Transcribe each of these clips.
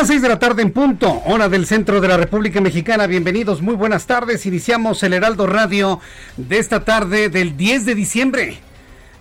Las 6 de la tarde en punto, hora del centro de la República Mexicana. Bienvenidos, muy buenas tardes. Iniciamos el Heraldo Radio de esta tarde del 10 de diciembre.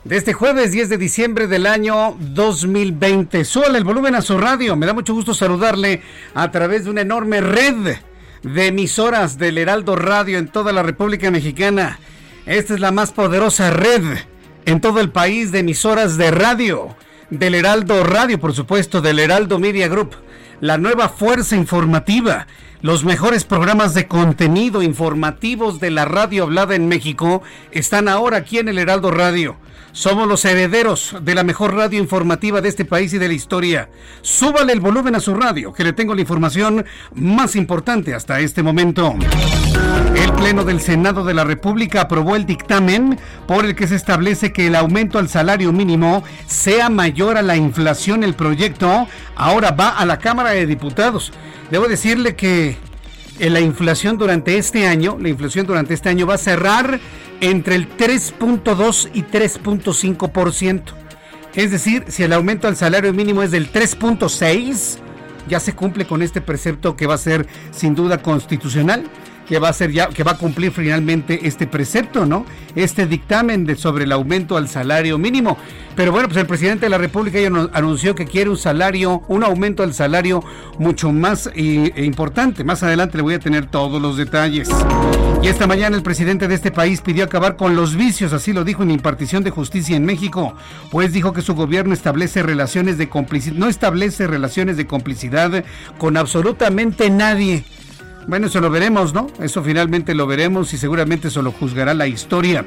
De este jueves 10 de diciembre del año 2020. Suele el volumen a su radio. Me da mucho gusto saludarle a través de una enorme red de emisoras del Heraldo Radio en toda la República Mexicana. Esta es la más poderosa red en todo el país de emisoras de radio. Del Heraldo Radio, por supuesto, del Heraldo Media Group la nueva fuerza informativa, los mejores programas de contenido informativos de la radio hablada en México están ahora aquí en el Heraldo Radio. Somos los herederos de la mejor radio informativa de este país y de la historia. Súbale el volumen a su radio, que le tengo la información más importante hasta este momento. El Pleno del Senado de la República aprobó el dictamen por el que se establece que el aumento al salario mínimo sea mayor a la inflación. El proyecto ahora va a la Cámara de Diputados. Debo decirle que la inflación durante este año, la inflación durante este año va a cerrar entre el 3.2 y 3.5%. Es decir, si el aumento al salario mínimo es del 3.6, ya se cumple con este precepto que va a ser sin duda constitucional que va a ser ya, que va a cumplir finalmente este precepto, ¿no? Este dictamen de, sobre el aumento al salario mínimo. Pero bueno, pues el presidente de la República ya anunció que quiere un salario, un aumento al salario mucho más e importante. Más adelante le voy a tener todos los detalles. Y esta mañana el presidente de este país pidió acabar con los vicios, así lo dijo en impartición de justicia en México, pues dijo que su gobierno establece relaciones de complicidad, no establece relaciones de complicidad con absolutamente nadie bueno, eso lo veremos, ¿no? Eso finalmente lo veremos y seguramente eso lo juzgará la historia.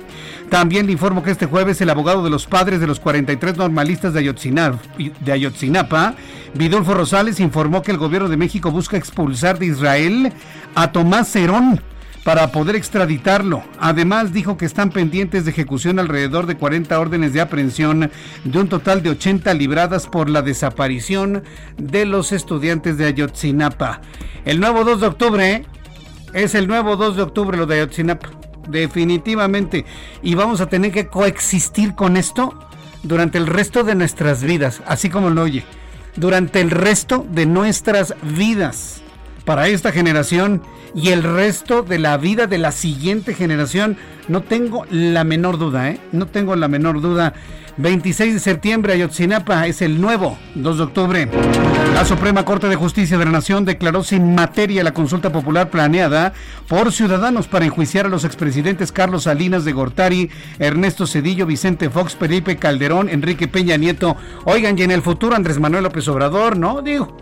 También le informo que este jueves el abogado de los padres de los 43 normalistas de Ayotzinapa, de Ayotzinapa Vidolfo Rosales, informó que el gobierno de México busca expulsar de Israel a Tomás Cerón para poder extraditarlo. Además, dijo que están pendientes de ejecución alrededor de 40 órdenes de aprehensión de un total de 80 libradas por la desaparición de los estudiantes de Ayotzinapa. El nuevo 2 de octubre es el nuevo 2 de octubre lo de Ayotzinapa. Definitivamente. Y vamos a tener que coexistir con esto durante el resto de nuestras vidas, así como lo oye. Durante el resto de nuestras vidas. Para esta generación y el resto de la vida de la siguiente generación. No tengo la menor duda, ¿eh? No tengo la menor duda. 26 de septiembre, Ayotzinapa es el nuevo 2 de octubre. La Suprema Corte de Justicia de la Nación declaró sin materia la consulta popular planeada por ciudadanos para enjuiciar a los expresidentes Carlos Salinas de Gortari, Ernesto Cedillo, Vicente Fox, Felipe Calderón, Enrique Peña Nieto. Oigan, y en el futuro Andrés Manuel López Obrador, ¿no? Digo,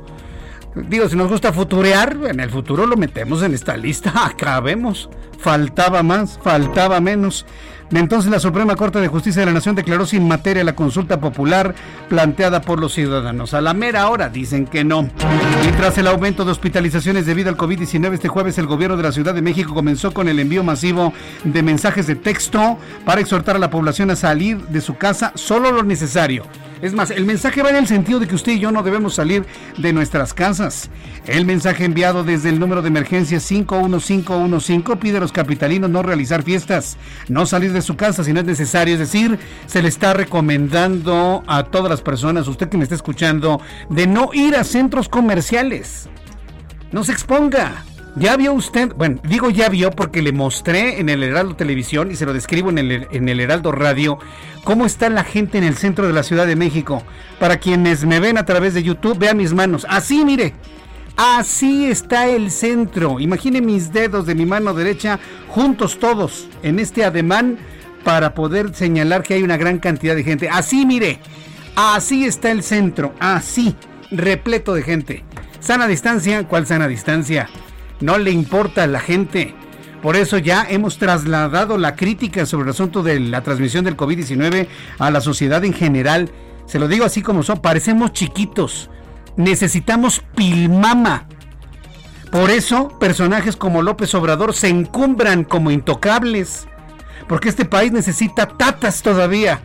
Digo, si nos gusta futurear, en el futuro lo metemos en esta lista. Acabemos. Faltaba más, faltaba menos. Entonces la Suprema Corte de Justicia de la Nación declaró sin materia la consulta popular planteada por los ciudadanos. A la mera hora dicen que no. Y tras el aumento de hospitalizaciones debido al COVID-19 este jueves, el gobierno de la Ciudad de México comenzó con el envío masivo de mensajes de texto para exhortar a la población a salir de su casa solo lo necesario es más, el mensaje va en el sentido de que usted y yo no debemos salir de nuestras casas. El mensaje enviado desde el número de emergencia 51515 pide a los capitalinos no realizar fiestas, no salir de su casa si no es necesario. Es decir, se le está recomendando a todas las personas, usted que me está escuchando, de no ir a centros comerciales. No se exponga. Ya vio usted, bueno, digo ya vio porque le mostré en el Heraldo Televisión y se lo describo en el, en el Heraldo Radio cómo está la gente en el centro de la Ciudad de México. Para quienes me ven a través de YouTube, vean mis manos. Así, mire, Así está el centro. Imagine mis dedos de mi mano derecha juntos todos en este ademán para poder señalar que hay una gran cantidad de gente. Así, mire. Así está el centro. Así. Repleto de gente. Sana distancia. ¿Cuál sana distancia? No le importa a la gente. Por eso ya hemos trasladado la crítica sobre el asunto de la transmisión del COVID-19 a la sociedad en general. Se lo digo así como son. Parecemos chiquitos necesitamos pilmama. Por eso, personajes como López Obrador se encumbran como intocables. Porque este país necesita tatas todavía.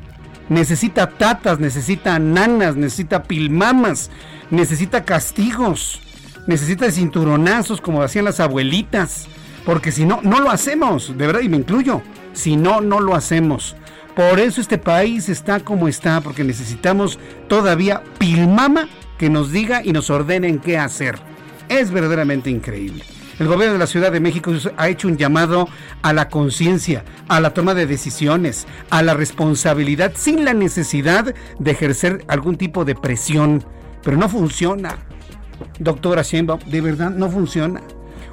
Necesita tatas, necesita nanas, necesita pilmamas, necesita castigos, necesita cinturonazos como hacían las abuelitas. Porque si no, no lo hacemos, de verdad, y me incluyo. Si no, no lo hacemos. Por eso este país está como está, porque necesitamos todavía pilmama que nos diga y nos ordenen qué hacer. Es verdaderamente increíble. El gobierno de la Ciudad de México ha hecho un llamado a la conciencia, a la toma de decisiones, a la responsabilidad sin la necesidad de ejercer algún tipo de presión. Pero no funciona. Doctora Sheinbaum, de verdad no funciona.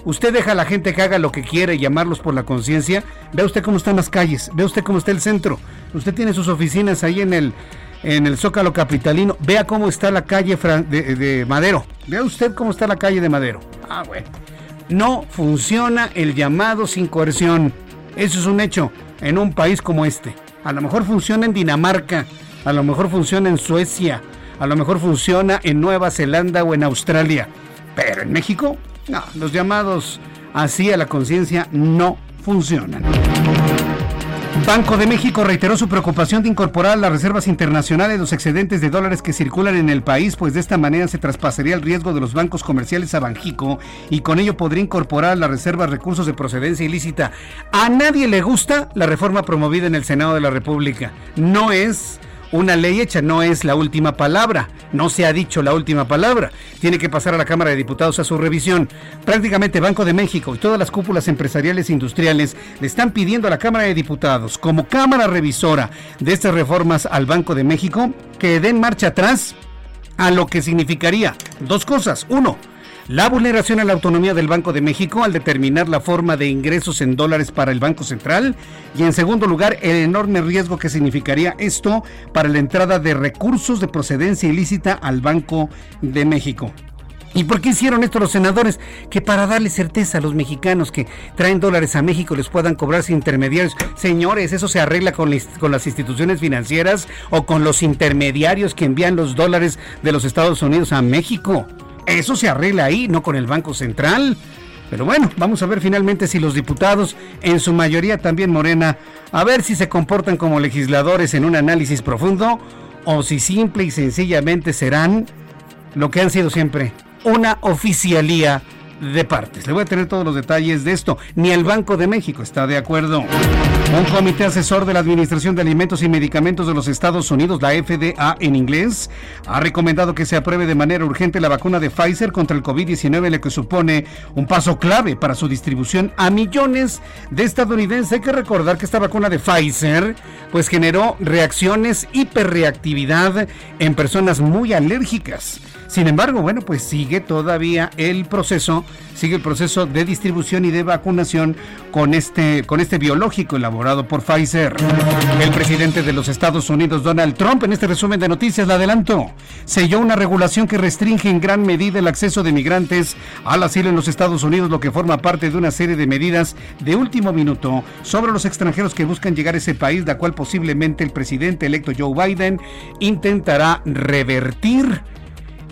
Usted deja a la gente que haga lo que quiere, llamarlos por la conciencia. Vea usted cómo están las calles, vea usted cómo está el centro. Usted tiene sus oficinas ahí en el en el Zócalo Capitalino. Vea cómo está la calle de, Madero. Vea usted cómo está la calle de Madero. Ah, bueno. No funciona el llamado sin coerción. Eso es un hecho en un país como este. A lo mejor funciona en Dinamarca, a lo mejor funciona en Suecia, a lo mejor funciona en Nueva Zelanda o en Australia. Pero en México, no, los llamados así a la conciencia no funcionan. Banco de México reiteró su preocupación de incorporar las reservas internacionales los excedentes de dólares que circulan en el país, pues de esta manera se traspasaría el riesgo de los bancos comerciales a Banjico y con ello podría incorporar las reservas recursos de procedencia ilícita. A nadie le gusta la reforma promovida en el Senado de la República. No es una ley hecha no es la última palabra, no se ha dicho la última palabra, tiene que pasar a la Cámara de Diputados a su revisión. Prácticamente Banco de México y todas las cúpulas empresariales e industriales le están pidiendo a la Cámara de Diputados, como Cámara revisora de estas reformas al Banco de México, que den marcha atrás a lo que significaría dos cosas. Uno, la vulneración a la autonomía del Banco de México al determinar la forma de ingresos en dólares para el Banco Central y en segundo lugar el enorme riesgo que significaría esto para la entrada de recursos de procedencia ilícita al Banco de México. ¿Y por qué hicieron esto los senadores? Que para darle certeza a los mexicanos que traen dólares a México les puedan cobrar sin intermediarios. Señores, eso se arregla con, con, las instituciones financieras o con los intermediarios que envían los dólares de los Estados Unidos a México. Eso se arregla ahí, no con el Banco Central. Pero bueno, vamos a ver finalmente si los diputados, en su mayoría también Morena, a ver si se comportan como legisladores en un análisis profundo o si simple y sencillamente serán lo que han sido siempre, una oficialía de partes. Le voy a tener todos los detalles de esto. Ni el Banco de México está de acuerdo. Un comité asesor de la Administración de Alimentos y Medicamentos de los Estados Unidos, la FDA en inglés, ha recomendado que se apruebe de manera urgente la vacuna de Pfizer contra el COVID-19, lo que supone un paso clave para su distribución a millones de estadounidenses. Hay que recordar que esta vacuna de Pfizer pues generó reacciones hiperreactividad en personas muy alérgicas. Sin embargo, bueno, pues sigue todavía el proceso, sigue el proceso de distribución y de vacunación con este, con este biológico elaborado por Pfizer. El presidente de los Estados Unidos, Donald Trump, en este resumen de noticias, le adelanto, selló una regulación que restringe en gran medida el acceso de migrantes al asilo en los Estados Unidos, lo que forma parte de una serie de medidas de último minuto sobre los extranjeros que buscan llegar a ese país, la cual posiblemente el presidente electo Joe Biden intentará revertir.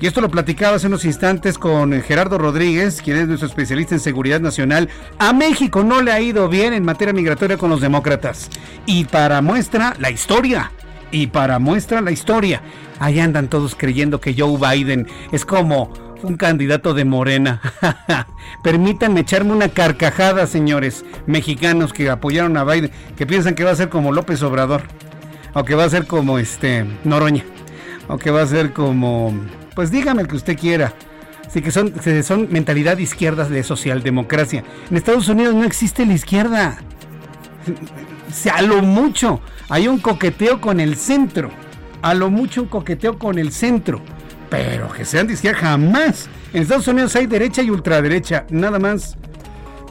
Y esto lo platicaba hace unos instantes con Gerardo Rodríguez, quien es nuestro especialista en seguridad nacional. A México no le ha ido bien en materia migratoria con los demócratas. Y para muestra la historia. Y para muestra la historia. Ahí andan todos creyendo que Joe Biden es como un candidato de Morena. Permítanme echarme una carcajada, señores mexicanos que apoyaron a Biden, que piensan que va a ser como López Obrador, o que va a ser como este Noroña, o que va a ser como, pues dígame el que usted quiera. Así que son, son mentalidad izquierda de socialdemocracia. En Estados Unidos no existe la izquierda. A lo mucho hay un coqueteo con el centro. A lo mucho un coqueteo con el centro pero que sean de izquierda jamás. En Estados Unidos hay derecha y ultraderecha, nada más.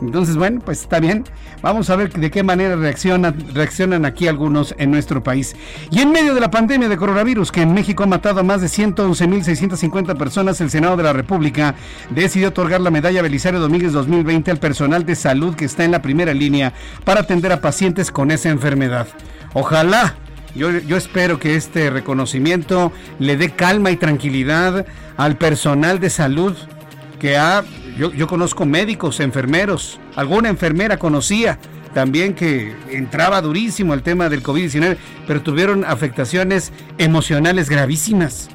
Entonces, bueno, pues está bien. Vamos a ver de qué manera reaccionan, reaccionan aquí algunos en nuestro país. Y en medio de la pandemia de coronavirus, que en México ha matado a más de 111.650 personas, el Senado de la República decidió otorgar la medalla Belisario Domínguez 2020 al personal de salud que está en la primera línea para atender a pacientes con esa enfermedad. Ojalá yo, espero que este reconocimiento le dé calma y tranquilidad al personal de salud que ha, yo, yo conozco médicos, enfermeros, alguna enfermera conocía también que entraba durísimo el tema del COVID-19, pero tuvieron afectaciones emocionales gravísimas.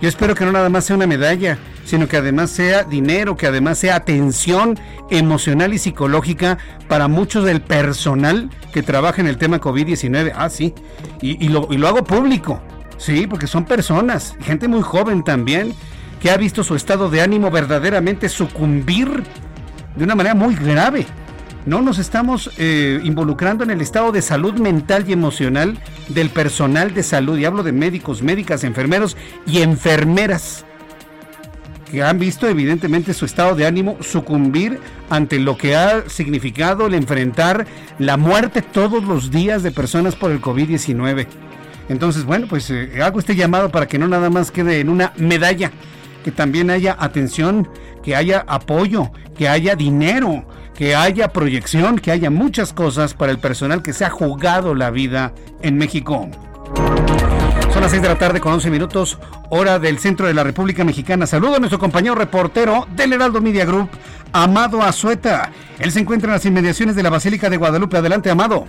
Yo espero que no nada más sea una medalla, sino que además sea dinero, que además sea atención emocional y psicológica para muchos del personal que trabaja en el tema COVID-19. Ah, sí, y, lo, y lo hago público, sí, porque son personas, gente muy joven también, que ha visto su estado de ánimo verdaderamente sucumbir de una manera muy grave no nos estamos eh, involucrando en el estado de salud mental y emocional del personal de salud, y hablo de médicos, médicas, enfermeros y enfermeras, que han visto evidentemente su estado de ánimo sucumbir ante lo que ha significado el enfrentar la muerte todos los días de personas por el COVID-19. Entonces, bueno, pues eh, hago este llamado para que no nada más quede en una medalla, que también haya atención, que haya apoyo, que haya dinero, que haya proyección, que haya muchas cosas para el personal que se ha jugado la vida en México. Son las 6 de la tarde con 11 minutos, hora del centro de la República Mexicana. Saludo a nuestro compañero reportero del Heraldo Media Group, Amado Azueta. Él se encuentra en las inmediaciones de la Basílica de Guadalupe. Adelante, Amado.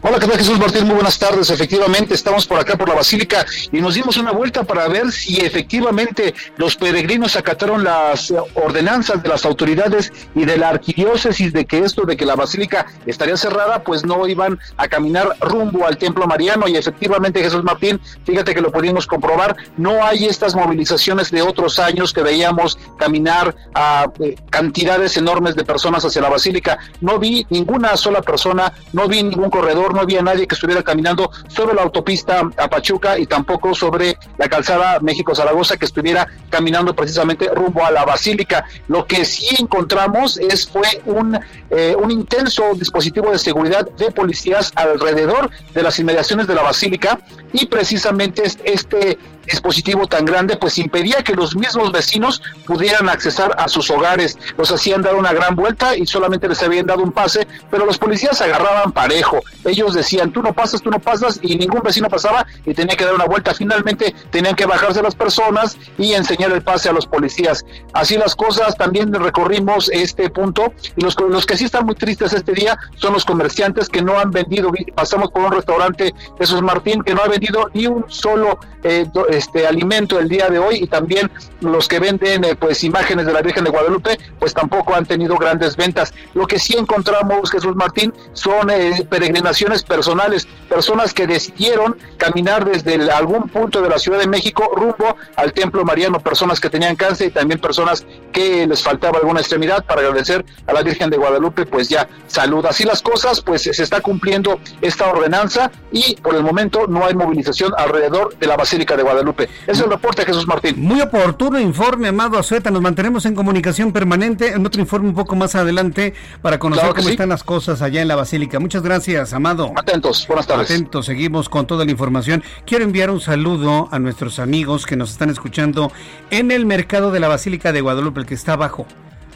Hola, ¿qué tal Jesús Martín? Muy buenas tardes. Efectivamente, estamos por acá por la Basílica y nos dimos una vuelta para ver si efectivamente los peregrinos acataron las ordenanzas de las autoridades y de la arquidiócesis de que esto de que la Basílica estaría cerrada, pues no iban a caminar rumbo al Templo Mariano y efectivamente Jesús Martín, fíjate que lo pudimos comprobar, no hay estas movilizaciones de otros años que veíamos caminar a eh, cantidades enormes de personas hacia la Basílica. No vi ninguna sola persona, no vi ningún corredor no había nadie que estuviera caminando sobre la autopista a Pachuca y tampoco sobre la calzada México-Zaragoza que estuviera caminando precisamente rumbo a la Basílica. Lo que sí encontramos es fue un, eh, un intenso dispositivo de seguridad de policías alrededor de las inmediaciones de la Basílica y precisamente este dispositivo tan grande pues impedía que los mismos vecinos pudieran accesar a sus hogares, los hacían dar una gran vuelta y solamente les habían dado un pase, pero los policías agarraban parejo, decían tú no pasas, tú no pasas y ningún vecino pasaba y tenía que dar una vuelta, finalmente tenían que bajarse las personas y enseñar el pase a los policías. Así las cosas, también recorrimos este punto y los, los que sí están muy tristes este día son los comerciantes que no han vendido, pasamos por un restaurante Jesús Martín que no ha vendido ni un solo eh, este alimento el día de hoy y también los que venden eh, pues imágenes de la Virgen de Guadalupe pues tampoco han tenido grandes ventas. Lo que sí encontramos Jesús Martín son eh, peregrinaciones personales, personas que decidieron caminar desde algún punto de la Ciudad de México rumbo al Templo Mariano, personas que tenían cáncer y también personas que les faltaba alguna extremidad para agradecer a la Virgen de Guadalupe pues ya salud. Así las cosas pues se está cumpliendo esta ordenanza y por el momento no hay movilización alrededor de la Basílica de Guadalupe. Es el reporte, Jesús Martín. Muy oportuno informe, Amado Azueta. Nos mantenemos en comunicación permanente. En otro informe un poco más adelante para conocer cómo están las cosas allá en la Basílica. Muchas gracias, Amado. Atentos, buenas tardes. Atentos, seguimos con toda la información. Quiero enviar un saludo a nuestros amigos que nos están escuchando en el mercado de la Basílica de Guadalupe, el que está abajo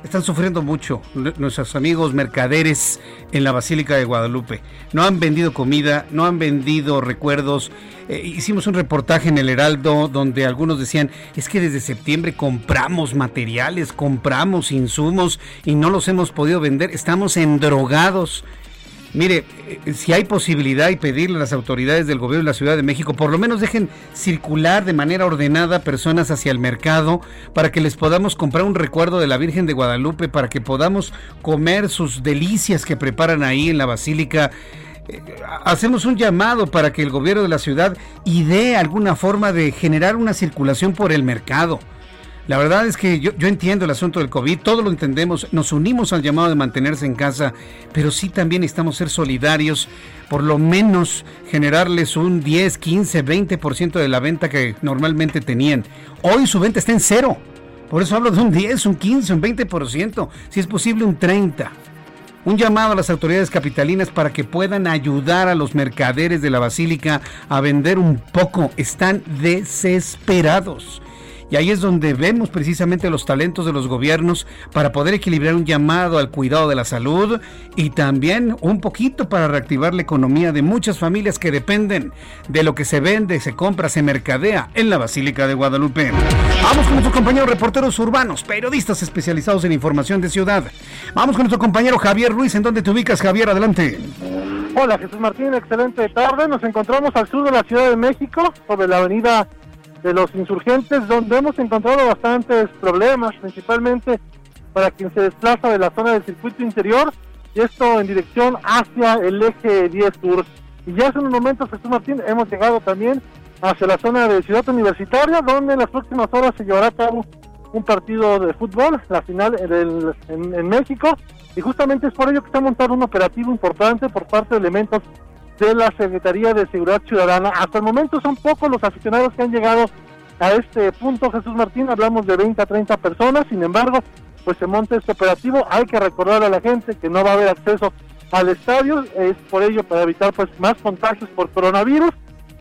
están sufriendo mucho nuestros amigos mercaderes en la Basílica de Guadalupe. No han vendido comida, no han vendido recuerdos. Eh, hicimos un reportaje en el Heraldo donde algunos decían, es que desde septiembre compramos materiales, compramos insumos y no los hemos podido vender. Estamos endrogados. Mire, eh, si hay posibilidad y pedirle a las autoridades del gobierno de la Ciudad de México, por lo menos dejen circular de manera ordenada personas hacia el mercado para que les podamos comprar un recuerdo de la Virgen de Guadalupe, para que podamos comer sus delicias que preparan ahí en la Basílica. Eh, hacemos un llamado para que el gobierno de la ciudad idee alguna forma de generar una circulación por el mercado la verdad es que yo, entiendo el asunto del COVID, todo lo entendemos, nos unimos al llamado de mantenerse en casa, pero sí también estamos ser solidarios, por lo menos generarles un 10, 15, 20% de la venta que normalmente tenían. Hoy su venta está en cero, por eso hablo de un 10, un 15, un 20%, si es posible un 30%. Un llamado a las autoridades capitalinas para que puedan ayudar a los mercaderes de la basílica a vender un poco. Están desesperados. Y ahí es donde vemos precisamente los talentos de los gobiernos para poder equilibrar un llamado al cuidado de la salud y también un poquito para reactivar la economía de muchas familias que dependen de lo que se vende, se compra, se mercadea en la Basílica de Guadalupe. Vamos con nuestros compañeros reporteros urbanos, periodistas especializados en información de ciudad. Vamos con nuestro compañero Javier Ruiz. ¿En dónde te ubicas, Javier? Adelante. Hola Jesús Martín, excelente tarde. Nos encontramos al sur de la Ciudad de México, sobre la avenida de los insurgentes, donde hemos encontrado bastantes problemas, principalmente para quien se desplaza de la zona del circuito interior, y esto en dirección hacia el eje 10 Sur. Y ya hace unos momentos, Jesús Martín, hemos llegado también hacia la zona de Ciudad Universitaria, donde en las próximas horas se llevará a cabo un partido de fútbol, la final en, en México, y justamente es por ello que está montado un operativo importante por parte de elementos de la Secretaría de Seguridad Ciudadana. Hasta el momento son pocos los aficionados que han llegado a este punto, Jesús Martín, hablamos de 20 a 30 personas, sin embargo, pues se monta este operativo, hay que recordar a la gente que no va a haber acceso al estadio, es por ello para evitar pues más contagios por coronavirus,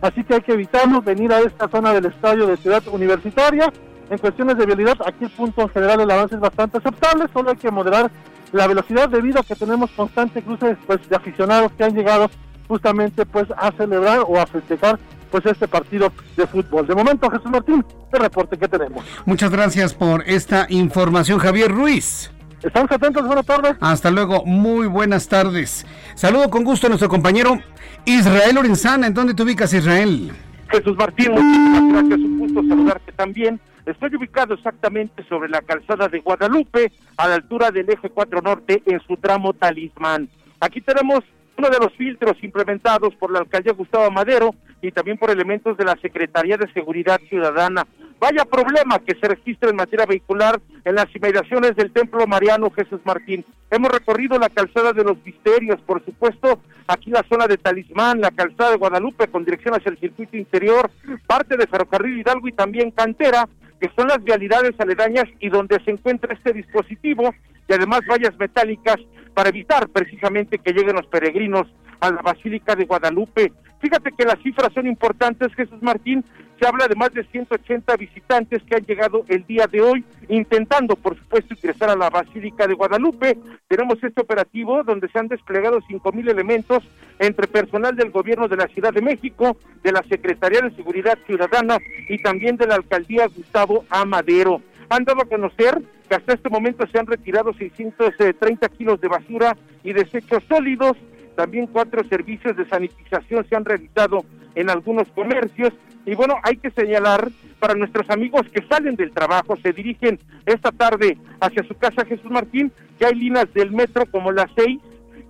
así que hay que evitarnos venir a esta zona del estadio de Ciudad Universitaria. En cuestiones de vialidad, aquí el punto en general el avance es bastante aceptable, solo hay que moderar la velocidad debido a que tenemos constante cruces pues, de aficionados que han llegado justamente pues a celebrar o a festejar pues este partido de fútbol. De momento, Jesús Martín, el reporte que tenemos. Muchas gracias por esta información, Javier Ruiz. Estamos atentos, buenas tardes. Hasta luego, muy buenas tardes. Saludo con gusto a nuestro compañero Israel Lorenzana. ¿En dónde te ubicas, Israel? Jesús Martín, muchísimas gracias. Un gusto saludarte también. Estoy ubicado exactamente sobre la calzada de Guadalupe, a la altura del eje 4 Norte, en su tramo Talismán. Aquí tenemos uno de los filtros implementados por la alcaldía Gustavo Madero y también por elementos de la Secretaría de Seguridad Ciudadana. Vaya problema que se registra en materia vehicular en las inmediaciones del Templo Mariano Jesús Martín. Hemos recorrido la calzada de los Misterios, por supuesto, aquí la zona de Talismán, la calzada de Guadalupe con dirección hacia el circuito interior, parte de Ferrocarril Hidalgo y también Cantera, que son las vialidades aledañas y donde se encuentra este dispositivo y además vallas metálicas para evitar precisamente que lleguen los peregrinos a la Basílica de Guadalupe. Fíjate que las cifras son importantes, Jesús Martín. Se habla de más de 180 visitantes que han llegado el día de hoy, intentando, por supuesto, ingresar a la Basílica de Guadalupe. Tenemos este operativo donde se han desplegado cinco mil elementos entre personal del Gobierno de la Ciudad de México, de la Secretaría de Seguridad Ciudadana y también de la Alcaldía Gustavo Amadero. Han dado a conocer que hasta este momento se han retirado 630 kilos de basura y desechos sólidos también cuatro servicios de sanitización se han realizado en algunos comercios. Y bueno, hay que señalar para nuestros amigos que salen del trabajo, se dirigen esta tarde hacia su casa Jesús Martín, que hay líneas del metro como la 6,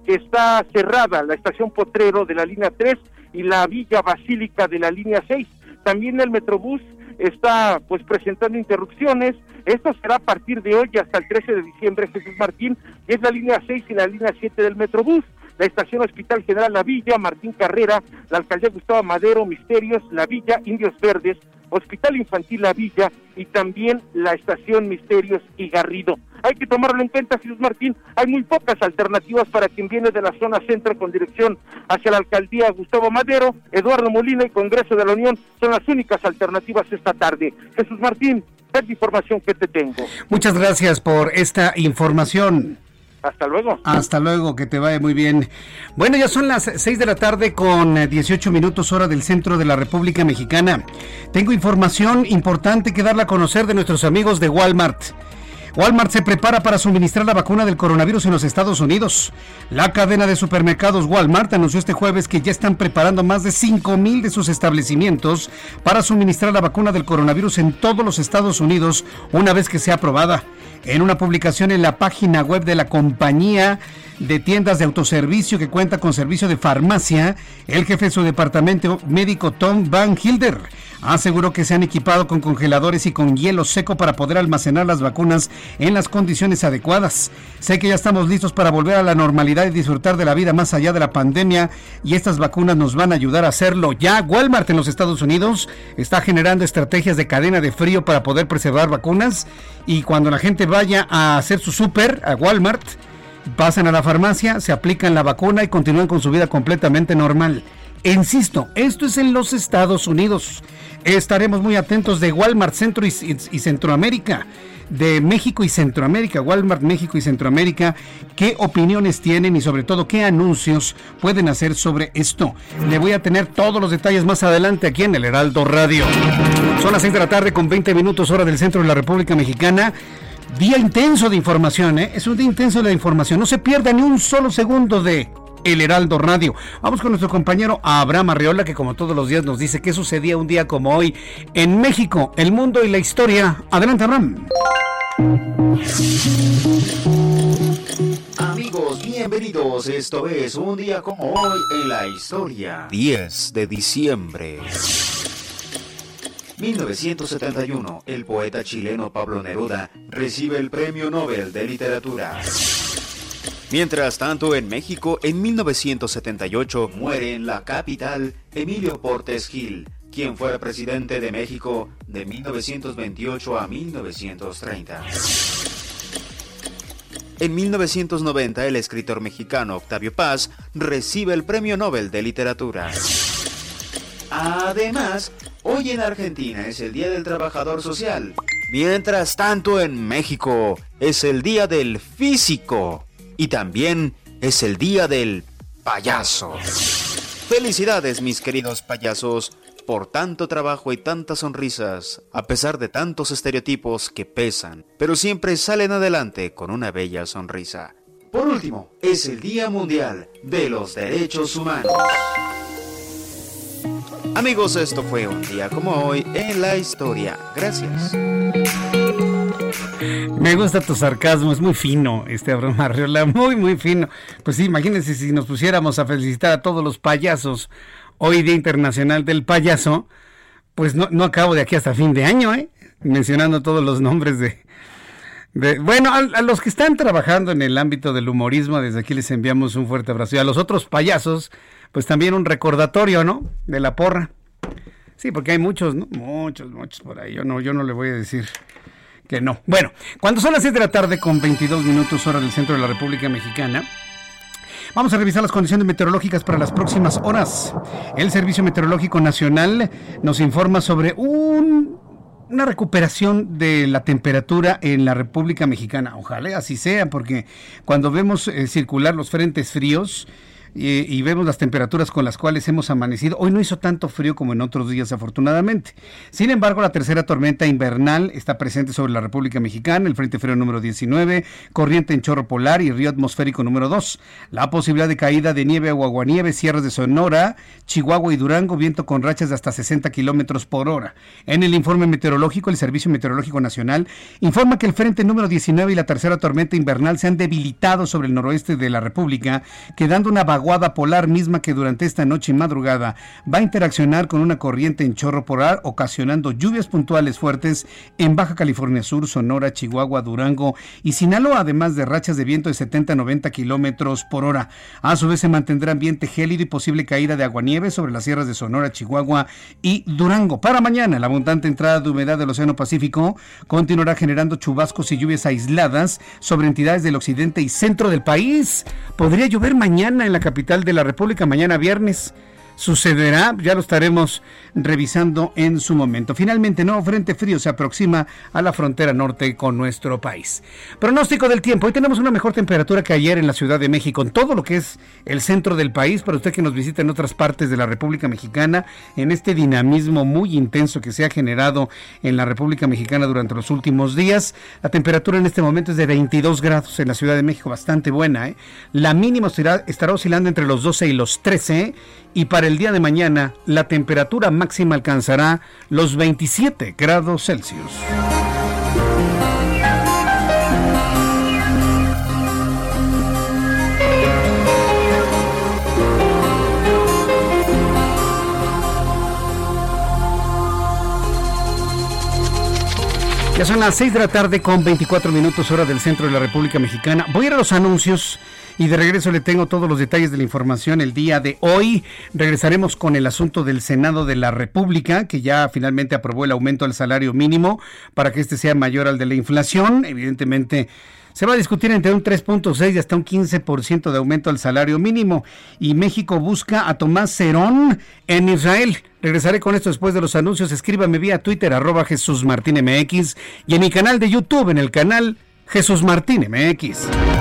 que está cerrada, la estación Potrero de la línea 3 y la Villa Basílica de la línea 6. También el Metrobús está pues presentando interrupciones. Esto será a partir de hoy hasta el 13 de diciembre, Jesús Martín, y es la línea 6 y la línea 7 del Metrobús la Estación Hospital General La Villa, Martín Carrera, la Alcaldía Gustavo Madero, Misterios, La Villa, Indios Verdes, Hospital Infantil La Villa y también la Estación Misterios y Garrido. Hay que tomarlo en cuenta, Jesús Martín, hay muy pocas alternativas para quien viene de la zona centro con dirección hacia la Alcaldía Gustavo Madero, Eduardo Molina y Congreso de la Unión son las únicas alternativas esta tarde. Jesús Martín, es la información que te tengo. Muchas gracias por esta información. Hasta luego. Hasta luego, que te vaya muy bien. Bueno, ya son las 6 de la tarde con 18 eh, minutos hora del centro de la República Mexicana. Tengo información importante que darle a conocer de nuestros amigos de Walmart. Walmart se prepara para suministrar la vacuna del coronavirus en los Estados Unidos. La cadena de supermercados Walmart anunció este jueves que ya están preparando más de 5 mil de sus establecimientos para suministrar la vacuna del coronavirus en todos los Estados Unidos una vez que sea aprobada. En una publicación en la página web de la compañía, de tiendas de autoservicio que cuenta con servicio de farmacia, el jefe de su departamento médico Tom Van Hilder aseguró que se han equipado con congeladores y con hielo seco para poder almacenar las vacunas en las condiciones adecuadas. Sé que ya estamos listos para volver a la normalidad y disfrutar de la vida más allá de la pandemia y estas vacunas nos van a ayudar a hacerlo. Ya Walmart en los Estados Unidos está generando estrategias de cadena de frío para poder preservar vacunas y cuando la gente vaya a hacer su súper a Walmart, pasan a la farmacia, se aplican la vacuna y continúan con su vida completamente normal. Insisto, esto es en los Estados Unidos. Estaremos muy atentos de Walmart Centro y, Centroamérica, de México y Centroamérica, Walmart México y Centroamérica, qué opiniones tienen y sobre todo qué anuncios pueden hacer sobre esto. Le voy a tener todos los detalles más adelante aquí en el Heraldo Radio. Son las 6 de la tarde con 20 minutos hora del centro de la República Mexicana. Día intenso de información, ¿eh? Es un día intenso de información. No se pierda ni un solo segundo de El Heraldo Radio. Vamos con nuestro compañero Abraham Arriola, que como todos los días nos dice qué sucedía un día como hoy en México, el mundo y la historia. Adelante, Abraham. Amigos, bienvenidos. Esto es un día como hoy en la historia. 10 de diciembre. 1971, el poeta chileno Pablo Neruda recibe el Premio Nobel de Literatura. Mientras tanto, en México, en 1978, muere en la capital Emilio Portes Gil, quien fue presidente de México de 1928 a 1930. En 1990, el escritor mexicano Octavio Paz recibe el Premio Nobel de Literatura. Además, Hoy en Argentina es el Día del Trabajador Social. Mientras tanto en México es el Día del Físico. Y también es el Día del Payaso. Felicidades mis queridos payasos por tanto trabajo y tantas sonrisas, a pesar de tantos estereotipos que pesan, pero siempre salen adelante con una bella sonrisa. Por último, es el Día Mundial de los Derechos Humanos. Amigos, esto fue un día como hoy en la historia. Gracias. Me gusta tu sarcasmo, es muy fino, este Abraham Arriola, muy, muy fino. Pues sí, imagínense si nos pusiéramos a felicitar a todos los payasos, hoy Día Internacional del Payaso, pues no, no acabo de aquí hasta fin de año, ¿eh? Mencionando todos los nombres de... bueno, a, a, los que están trabajando en el ámbito del humorismo, desde aquí les enviamos un fuerte abrazo. Y a los otros payasos, pues también un recordatorio, ¿no? De la porra. Sí, porque hay muchos, ¿no? Muchos, muchos por ahí. Yo no, yo no le voy a decir que no. Bueno, cuando son las 7 de la tarde con 22 minutos hora del centro de la República Mexicana, Vamos a revisar las condiciones meteorológicas para las próximas horas. El Servicio Meteorológico Nacional nos informa sobre un, una recuperación de la temperatura en la República Mexicana. Ojalá así sea, porque cuando vemos eh, circular los frentes fríos, y, vemos las temperaturas con las cuales hemos amanecido. Hoy no hizo tanto frío como en otros días, afortunadamente. Sin embargo, la tercera tormenta invernal está presente sobre la República Mexicana, el Frente Frío número 19, corriente en chorro polar y río atmosférico número 2. La posibilidad de caída de nieve o aguanieve, sierras de Sonora, Chihuahua y Durango, viento con rachas de hasta 60 kilómetros por hora. En el informe meteorológico, el Servicio Meteorológico Nacional informa que el Frente número 19 y la tercera tormenta invernal se han debilitado sobre el noroeste de la República, quedando una polar misma que durante esta noche y madrugada va a interaccionar con una corriente en chorro polar, ocasionando lluvias puntuales fuertes en Baja California Sur, Sonora, Chihuahua, Durango y Sinaloa, además de rachas de viento de 70 a 90 kilómetros por hora. A su vez se mantendrá ambiente gélido y posible caída de aguanieve sobre las sierras de Sonora, Chihuahua y Durango. Para mañana, la abundante entrada de humedad del Océano Pacífico continuará generando chubascos y lluvias aisladas sobre entidades del occidente y centro del país. Podría llover mañana en la capital de la República, mañana viernes sucederá, ya lo estaremos revisando en su momento. Finalmente, nuevo frente frío se aproxima a la frontera norte con nuestro país. Pronóstico del tiempo, hoy tenemos una mejor temperatura que ayer en la Ciudad de México, en todo lo que es el centro del país, para usted que nos visita en otras partes de la República Mexicana, en este dinamismo muy intenso que se ha generado en la República Mexicana durante los últimos días. La temperatura en este momento es de 22 grados en la Ciudad de México, bastante buena. ¿eh? La mínima estará, estará oscilando entre los 12 y los 13 y para el día de mañana la temperatura máxima alcanzará los 27 grados Celsius. Ya son las 6 de la tarde con 24 minutos hora del centro de la República Mexicana. Voy a ir a los anuncios y de regreso le tengo todos los detalles de la información el día de hoy. Regresaremos con el asunto del Senado de la República, que ya finalmente aprobó el aumento al salario mínimo para que este sea mayor al de la inflación. Evidentemente se va a discutir entre un 3.6 y hasta un 15% de aumento al salario mínimo. Y México busca a Tomás Cerón en Israel. Regresaré con esto después de los anuncios. Escríbame vía Twitter, arroba Jesús Martín MX y en mi canal de YouTube, en el canal Jesús Martín MX.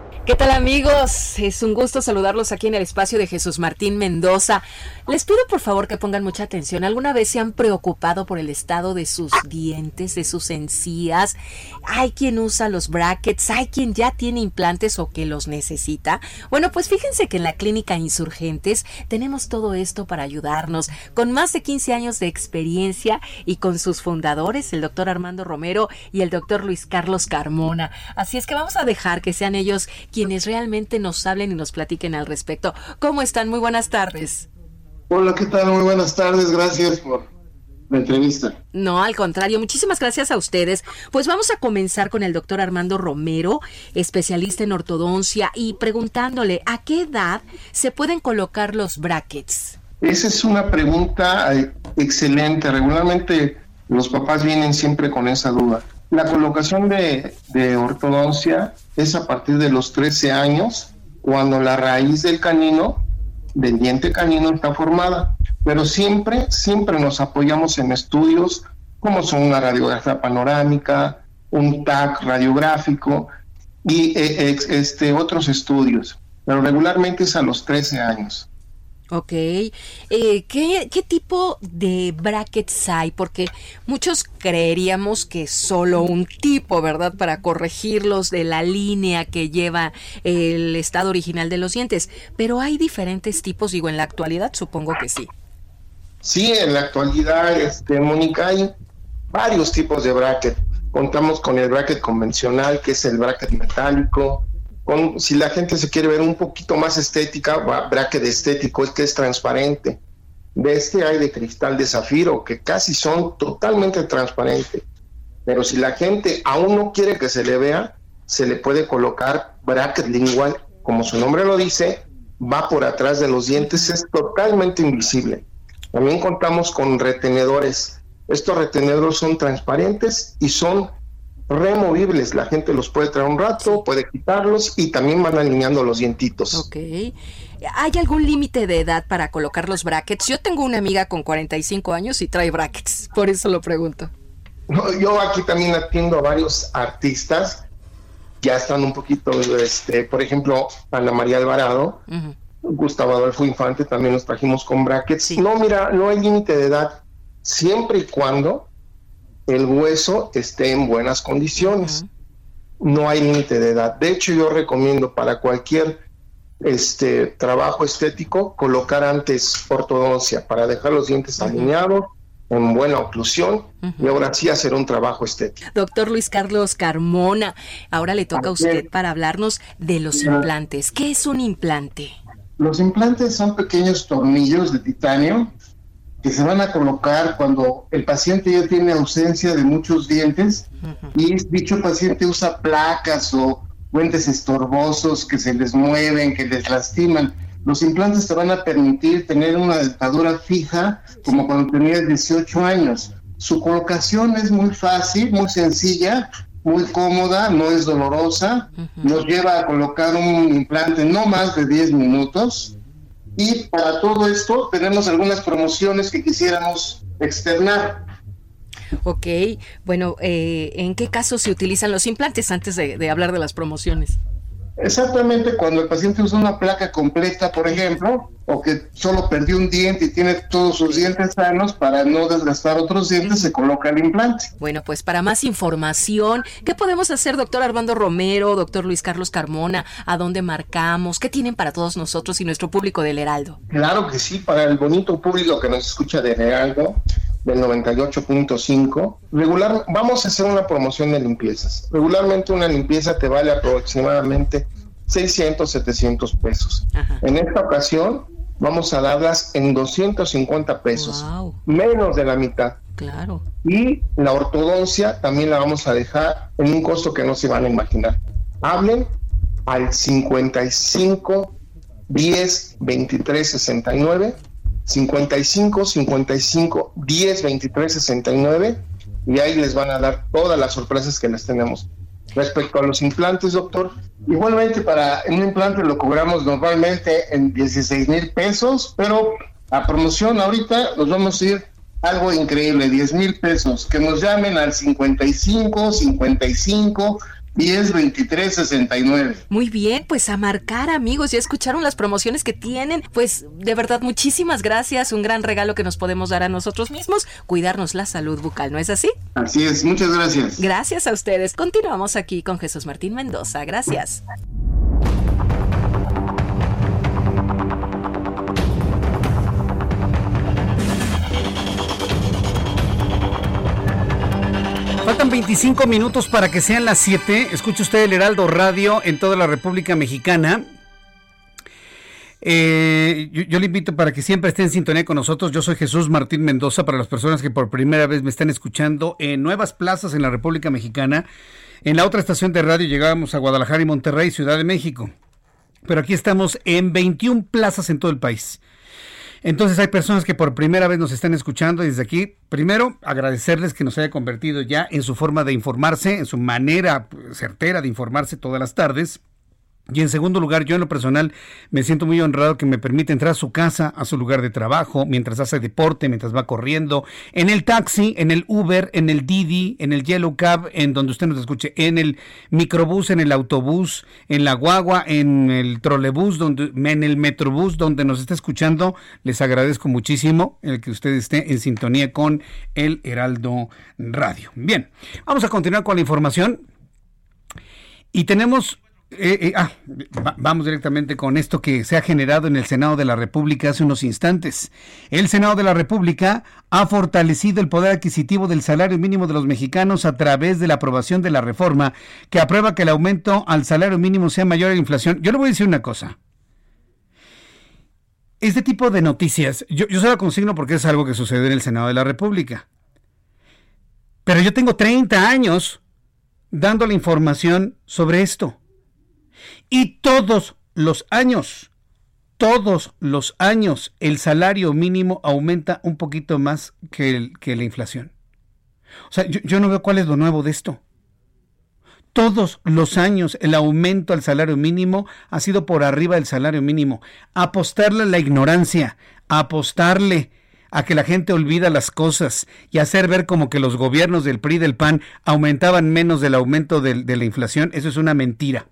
¿Qué tal amigos? Es un gusto saludarlos aquí en el espacio de Jesús Martín Mendoza. Les pido por favor que pongan mucha atención. ¿Alguna vez se han preocupado por el estado de sus dientes, de sus encías? Hay quien usa los brackets, hay quien ya tiene implantes o que los necesita. Bueno, pues fíjense que en la clínica Insurgentes tenemos todo esto para ayudarnos. Con más de 15 años de experiencia y con sus fundadores, el doctor Armando Romero y el doctor Luis Carlos Carmona. Así es que vamos a dejar que sean ellos quienes realmente nos hablen y nos platiquen al respecto. ¿Cómo están? Muy buenas tardes. Hola, ¿qué tal? Muy buenas tardes. Gracias por la entrevista. No, al contrario, muchísimas gracias a ustedes. Pues vamos a comenzar con el doctor Armando Romero, especialista en ortodoncia, y preguntándole, ¿a qué edad se pueden colocar los brackets? Esa es una pregunta eh, excelente. Regularmente los papás vienen siempre con esa duda. La colocación de, de ortodoncia es a partir de los 13 años, cuando la raíz del canino, del diente canino, está formada. Pero siempre, siempre nos apoyamos en estudios como son una radiografía panorámica, un TAC radiográfico y eh, este, otros estudios. Pero regularmente es a los 13 años. Ok. Eh, ¿qué, ¿qué, tipo de brackets hay? Porque muchos creeríamos que solo un tipo, ¿verdad? Para corregirlos de la línea que lleva el estado original de los dientes. Pero hay diferentes tipos, digo, en la actualidad supongo que sí. Sí, en la actualidad, este, Mónica, hay varios tipos de bracket. Contamos con el bracket convencional, que es el bracket metálico, si la gente se quiere ver un poquito más estética, bracket estético es que es transparente. De este hay de cristal de zafiro, que casi son totalmente transparentes. Pero si la gente aún no quiere que se le vea, se le puede colocar bracket lingual, como su nombre lo dice, va por atrás de los dientes, es totalmente invisible. También contamos con retenedores. Estos retenedores son transparentes y son removibles. La gente los puede traer un rato, puede quitarlos y también van alineando los dientitos. Ok. ¿Hay algún límite de edad para colocar los brackets? Yo tengo una amiga con 45 años y trae brackets, por eso lo pregunto. yo aquí también atiendo a varios artistas, ya están un poquito, este, por ejemplo, Ana María Alvarado, Gustavo Adolfo Infante, también los trajimos con brackets. No, mira, no hay límite de edad, siempre y cuando el hueso esté en buenas condiciones. no hay límite de edad. De hecho, yo recomiendo para cualquier este trabajo estético colocar antes ortodoncia para dejar los dientes alineados en buena oclusión y ahora sí hacer un trabajo estético. Doctor Luis Carlos Carmona, ahora le toca a usted para hablarnos de los implantes. ¿Qué es un implante? Los implantes son pequeños tornillos de titanio que se van a colocar cuando el paciente ya tiene ausencia de muchos dientes y dicho paciente usa placas o puentes estorbosos que se les mueven, que les lastiman. Los implantes te van a permitir tener una dentadura fija como cuando tenías 18 años. Su colocación es muy fácil, muy sencilla, muy cómoda, no es dolorosa. Nos lleva a colocar un implante no más de 10 minutos y para todo esto tenemos algunas promociones que quisiéramos externar. Ok, bueno, eh, ¿en qué caso se utilizan los implantes antes de hablar de las promociones? Exactamente cuando el paciente usa una placa completa, por ejemplo, o que solo perdió un diente y tiene todos sus dientes sanos para no desgastar otros dientes, se coloca el implante. Bueno, pues para más información, ¿qué podemos hacer, doctor Armando Romero, doctor Luis Carlos Carmona? ¿A dónde marcamos? ¿Qué tienen para todos nosotros y nuestro público del Heraldo? Claro que sí, para el bonito público que nos escucha del Heraldo, del 98.5. Regular, vamos a hacer una promoción de limpiezas. Regularmente una limpieza te vale aproximadamente 600, 700 pesos. En esta ocasión vamos a darlas en 250 pesos, menos de la mitad. Claro. Y la ortodoncia también la vamos a dejar en un costo que no se van a imaginar. Hablen al 55 10 23 69 55 55 10 23 69 y ahí les van a dar todas las sorpresas que les tenemos. Respecto a los implantes, doctor, igualmente para un implante lo cobramos normalmente en 16 mil pesos, pero a promoción ahorita nos vamos a ir algo increíble, 10 mil pesos, que nos llamen al 55 55 10 23 69. Muy bien, pues a marcar amigos, ya escucharon las promociones que tienen. Pues de verdad, muchísimas gracias. Un gran regalo que nos podemos dar a nosotros mismos, cuidarnos la salud bucal, ¿no es así? Así es, muchas gracias. Gracias a ustedes. Continuamos aquí con Jesús Martín Mendoza. Gracias. 25 minutos para que sean las 7. Escuche usted el Heraldo Radio en toda la República Mexicana. Eh, yo, le invito para que siempre esté en sintonía con nosotros. Yo soy Jesús Martín Mendoza para las personas que por primera vez me están escuchando en nuevas plazas en la República Mexicana. En la otra estación de radio llegábamos a Guadalajara y Monterrey, Ciudad de México. Pero aquí estamos en 21 plazas en todo el país. Entonces hay personas que por primera vez nos están escuchando desde aquí, primero, agradecerles que nos haya convertido ya en su forma de informarse, en su manera certera de informarse todas las tardes. Y en segundo lugar, yo en lo personal me siento muy honrado que me permite entrar a su casa, a su lugar de trabajo, mientras hace deporte, mientras va corriendo, en el taxi, en el Uber, en el Didi, en el Yellow Cab, en donde usted nos escuche, en el microbús, en el autobús, en la guagua, en el trolebús, donde, en el metrobús, donde nos está escuchando. Les agradezco muchísimo el que usted esté en sintonía con el Heraldo Radio. Bien, vamos a continuar con la información. Y tenemos eh, eh, ah, vamos directamente con esto que se ha generado en el Senado de la República hace unos instantes. El Senado de la República ha fortalecido el poder adquisitivo del salario mínimo de los mexicanos a través de la aprobación de la reforma que aprueba que el aumento al salario mínimo sea mayor a la inflación. Yo le voy a decir una cosa. Este tipo de noticias, yo, se lo consigno porque es algo que sucede en el Senado de la República. Pero yo tengo 30 años dando la información sobre esto. Y todos los años, todos los años, el salario mínimo aumenta un poquito más que, la inflación. O sea, yo, no veo cuál es lo nuevo de esto. Todos los años el aumento al salario mínimo ha sido por arriba del salario mínimo. Apostarle a la ignorancia, apostarle a que la gente olvida las cosas y hacer ver como que los gobiernos del PRI y del PAN aumentaban menos del aumento de la inflación, eso es una mentira.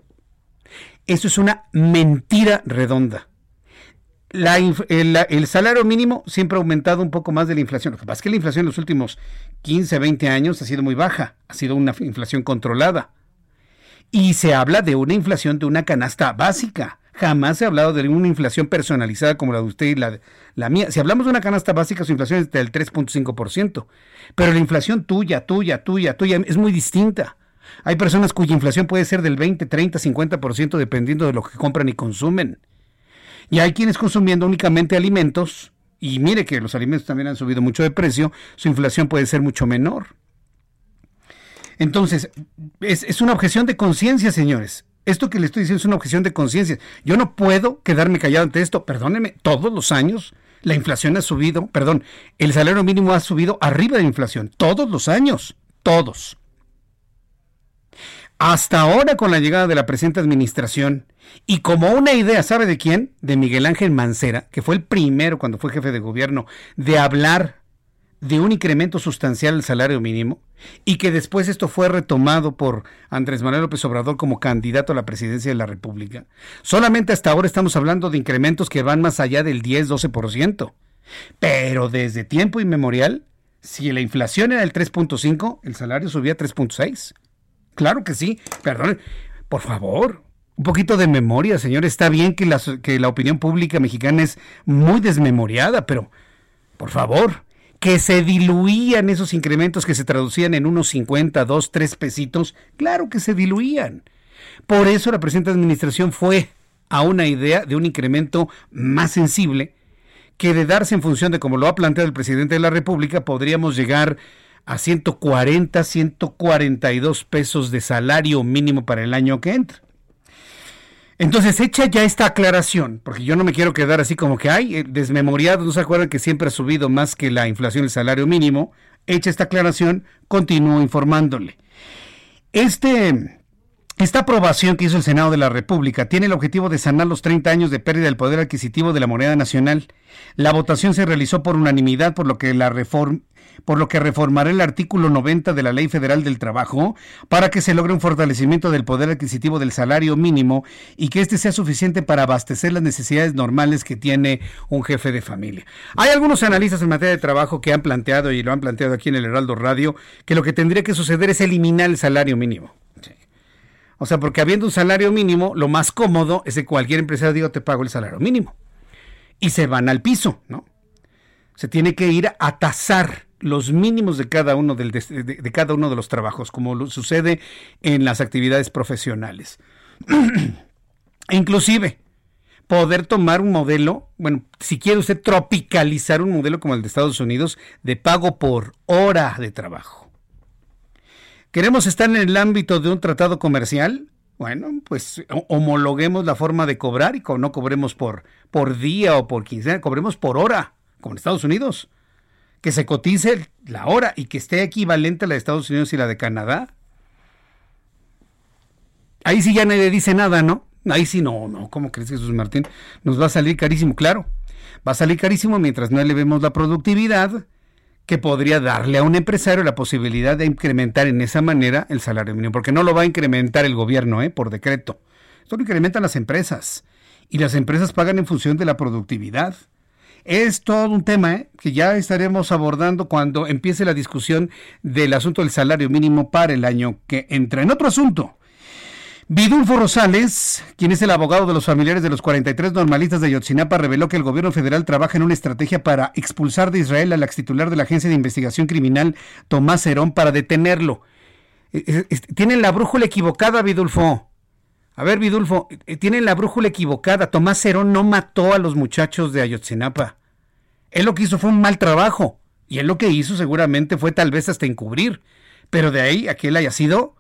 Eso es una mentira redonda. el, salario mínimo siempre ha aumentado un poco más de la inflación. Lo que pasa es que la inflación en los últimos 15, 20 años ha sido muy baja, ha sido una inflación controlada. Y se habla de una inflación de una canasta básica. Jamás se ha hablado de una inflación personalizada como la de usted y la, la mía. Si hablamos de una canasta básica, su inflación es del 3.5%. Pero la inflación tuya, tuya, tuya, tuya es muy distinta. Hay personas cuya inflación puede ser del 20, 30, 50% dependiendo de lo que compran y consumen. Y hay quienes consumiendo únicamente alimentos, y mire que los alimentos también han subido mucho de precio, su inflación puede ser mucho menor. Entonces, es, es una objeción de conciencia, señores. Esto que le estoy diciendo es una objeción de conciencia. Yo no puedo quedarme callado ante esto. Perdóneme, todos los años la inflación ha subido, perdón, el salario mínimo ha subido arriba de la inflación. Todos los años. Todos. Hasta ahora con la llegada de la presente administración y como una idea, ¿sabe de quién? De Miguel Ángel Mancera, que fue el primero cuando fue jefe de gobierno de hablar de un incremento sustancial del salario mínimo y que después esto fue retomado por Andrés Manuel López Obrador como candidato a la presidencia de la República. Solamente hasta ahora estamos hablando de incrementos que van más allá del 10-12%. Pero desde tiempo inmemorial, si la inflación era el 3.5, el salario subía a 3.6. Claro que sí, perdón, por favor, un poquito de memoria, señor. Está bien que la, que la opinión pública mexicana es muy desmemoriada, pero por favor, que se diluían esos incrementos que se traducían en unos 50, 2, 3 pesitos, claro que se diluían. Por eso la presente administración fue a una idea de un incremento más sensible que de darse en función de como lo ha planteado el presidente de la República podríamos llegar a 140, 142 pesos de salario mínimo para el año que entra. Entonces, hecha ya esta aclaración, porque yo no me quiero quedar así como que, hay desmemoriado, no se acuerdan que siempre ha subido más que la inflación del salario mínimo. Hecha esta aclaración, continúo informándole. Este, esta aprobación que hizo el Senado de la República tiene el objetivo de sanar los 30 años de pérdida del poder adquisitivo de la moneda nacional. La votación se realizó por unanimidad, por lo que la reforma por lo que reformará el artículo 90 de la Ley Federal del Trabajo para que se logre un fortalecimiento del poder adquisitivo del salario mínimo y que éste sea suficiente para abastecer las necesidades normales que tiene un jefe de familia. Hay algunos analistas en materia de trabajo que han planteado, y lo han planteado aquí en el Heraldo Radio, que lo que tendría que suceder es eliminar el salario mínimo. O sea, porque habiendo un salario mínimo, lo más cómodo es que cualquier empresario diga te pago el salario mínimo. Y se van al piso, ¿no? Se tiene que ir a tasar los mínimos de cada uno del, de, cada uno de los trabajos, como sucede en las actividades profesionales. Inclusive, poder tomar un modelo, bueno, si quiere usted tropicalizar un modelo como el de Estados Unidos, de pago por hora de trabajo. ¿Queremos estar en el ámbito de un tratado comercial? Bueno, pues homologuemos la forma de cobrar y no cobremos por, por día o por quincena, cobremos por hora, como en Estados Unidos que se cotice la hora y que esté equivalente a la de Estados Unidos y la de Canadá. Ahí sí ya nadie dice nada, ¿no? Ahí sí no, no, ¿cómo crees Jesús Martín? Nos va a salir carísimo, claro. Va a salir carísimo mientras no elevemos la productividad que podría darle a un empresario la posibilidad de incrementar en esa manera el salario mínimo, porque no lo va a incrementar el gobierno, ¿eh? Por decreto. Esto lo incrementan las empresas y las empresas pagan en función de la productividad. Es todo un tema ¿eh? que ya estaremos abordando cuando empiece la discusión del asunto del salario mínimo para el año que entra. En otro asunto, Vidulfo Rosales, quien es el abogado de los familiares de los 43 normalistas de Yotzinapa, reveló que el gobierno federal trabaja en una estrategia para expulsar de Israel al ex titular de la Agencia de Investigación Criminal, Tomás Herón, para detenerlo. Eh, eh, tienen la brújula equivocada, Vidulfo. A ver, Vidulfo, eh, tienen la brújula equivocada. Tomás Herón no mató a los muchachos de Ayotzinapa. Él lo que hizo fue un mal trabajo. Y él lo que hizo seguramente fue tal vez hasta encubrir. Pero de ahí a que él haya sido,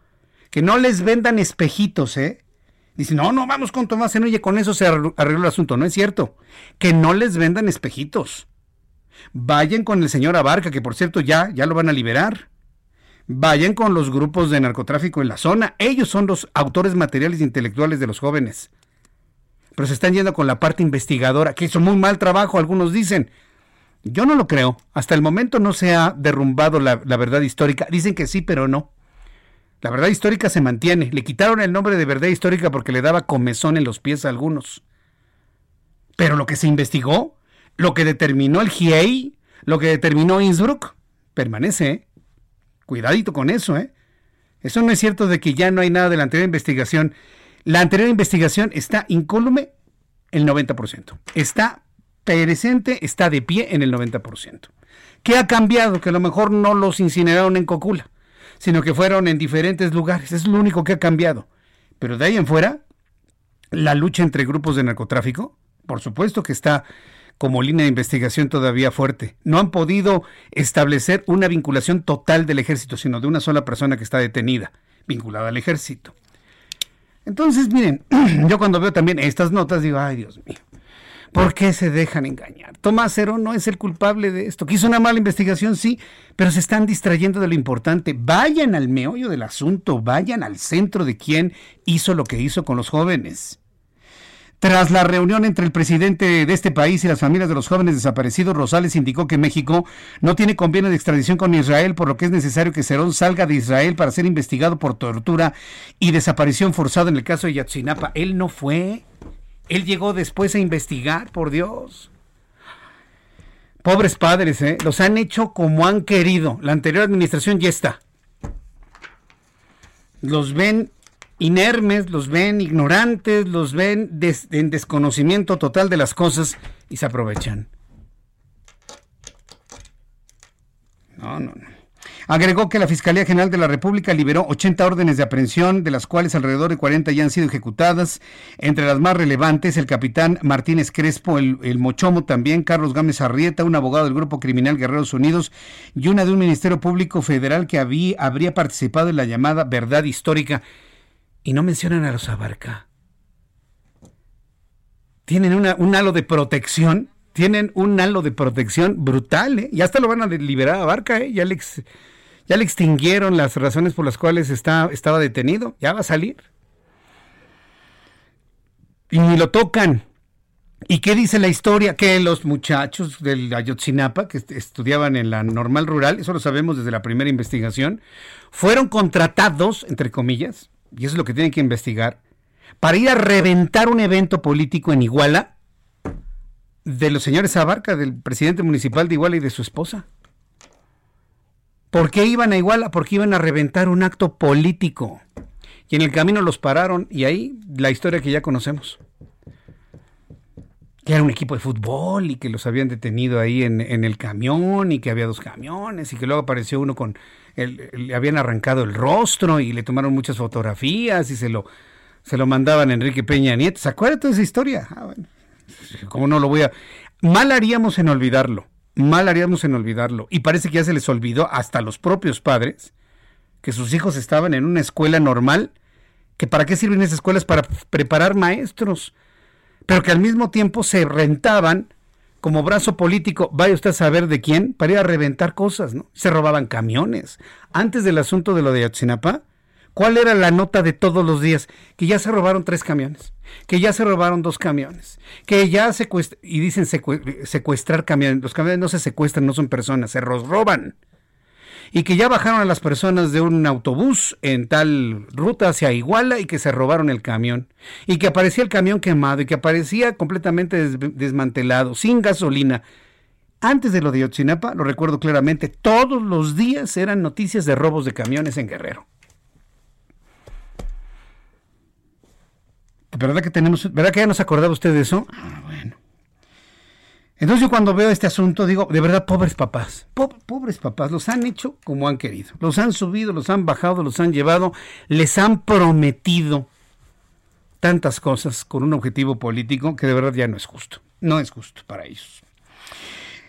que no les vendan espejitos, ¿eh? Dicen, no, no, vamos con Tomás y con eso se arregló el asunto. No es cierto. Que no les vendan espejitos. Vayan con el señor Abarca, que por cierto ya, ya lo van a liberar vayan con los grupos de narcotráfico en la zona. Ellos son los autores materiales e intelectuales de los jóvenes. Pero se están yendo con la parte investigadora, que hizo muy mal trabajo, algunos dicen. Yo no lo creo. Hasta el momento no se ha derrumbado la, verdad histórica. Dicen que sí, pero no. La verdad histórica se mantiene. Le quitaron el nombre de verdad histórica porque le daba comezón en los pies a algunos. Pero lo que se investigó, lo que determinó el GIEI, lo que determinó Innsbruck, permanece. ¿eh? Cuidadito con eso, ¿eh? Eso no es cierto de que ya no hay nada de la anterior investigación. La anterior investigación está incólume el 90%. Está está de pie en el 90%. ¿Qué ha cambiado? Que a lo mejor no los incineraron en Cocula, sino que fueron en diferentes lugares. Es lo único que ha cambiado. Pero de ahí en fuera, la lucha entre grupos de narcotráfico, por supuesto que está como línea de investigación todavía fuerte. No han podido establecer una vinculación total del ejército, sino de una sola persona que está detenida, vinculada al ejército. Entonces, miren, yo cuando veo también estas notas digo, ay Dios mío, ¿por qué se dejan engañar? Tomás Cero no es el culpable de esto. Que hizo una mala investigación, sí, pero se están distrayendo de lo importante. Vayan al meollo del asunto, vayan al centro de quién hizo lo que hizo con los jóvenes. Tras la reunión entre el presidente de este país y las familias de los jóvenes desaparecidos, Rosales indicó que México no tiene convenio de extradición con Israel, por lo que es necesario que Cerón salga de Israel para ser investigado por tortura y desaparición forzada en el caso de Yatsinapa. Él no fue. Él llegó después a investigar, por Dios. Pobres padres, ¿eh? los han hecho como han querido. La anterior administración ya está. Los ven inermes, los ven ignorantes, los ven en desconocimiento total de las cosas y se aprovechan. No, no, no. Agregó que la Fiscalía General de la República liberó 80 órdenes de aprehensión, de las cuales alrededor de 40 ya han sido ejecutadas. Entre las más relevantes, el capitán Martínez Crespo, el, Mochomo también, Carlos Gámez Arrieta, un abogado del Grupo Criminal Guerreros Unidos y una de un Ministerio Público Federal que había, habría participado en la llamada verdad histórica y no mencionan a los Abarca. Tienen un halo de protección, tienen un halo de protección brutal, ¿eh? Y hasta lo van a liberar a Abarca, ¿eh? Ya le, ya le extinguieron las razones por las cuales está, estaba detenido, ya va a salir. Y ni lo tocan. ¿Y qué dice la historia? Que los muchachos del Ayotzinapa, que estudiaban en la normal rural, eso lo sabemos desde la primera investigación, fueron contratados, entre comillas, y eso es lo que tienen que investigar, para ir a reventar un evento político en Iguala de los señores Abarca, del presidente municipal de Iguala y de su esposa. ¿Por qué iban a Iguala? Porque iban a reventar un acto político. Y en el camino los pararon y ahí la historia que ya conocemos. Que era un equipo de fútbol y que los habían detenido ahí en, el camión y que había dos camiones y que luego apareció uno con le habían arrancado el rostro y le tomaron muchas fotografías y se lo, se lo mandaban a Enrique Peña Nieto. ¿Se acuerda de esa historia? Ah, bueno. ¿Cómo no lo voy a...? Mal haríamos en olvidarlo. Mal haríamos en olvidarlo. Y parece que ya se les olvidó hasta los propios padres que sus hijos estaban en una escuela normal, que para qué sirven esas escuelas para preparar maestros, pero que al mismo tiempo se rentaban como brazo político, vaya usted a saber de quién, para ir a reventar cosas, ¿no? Se robaban camiones. Antes del asunto de lo de Ayotzinapa, ¿cuál era la nota de todos los días? Que ya se robaron tres camiones, que ya se robaron dos camiones, que ya secuestran, y dicen secuestrar camiones. Los camiones no se secuestran, no son personas, se los roban y que ya bajaron a las personas de un autobús en tal ruta hacia Iguala y que se robaron el camión y que aparecía el camión quemado y que aparecía completamente desmantelado, sin gasolina. Antes de lo de Yotzinapa, lo recuerdo claramente, todos los días eran noticias de robos de camiones en Guerrero. ¿Verdad que tenemos, verdad que ya nos acordaba usted de eso? Ah, bueno. Entonces yo cuando veo este asunto digo, de verdad, pobres papás, pobres papás, los han hecho como han querido, los han subido, los han bajado, los han llevado, les han prometido tantas cosas con un objetivo político que de verdad ya no es justo, no es justo para ellos.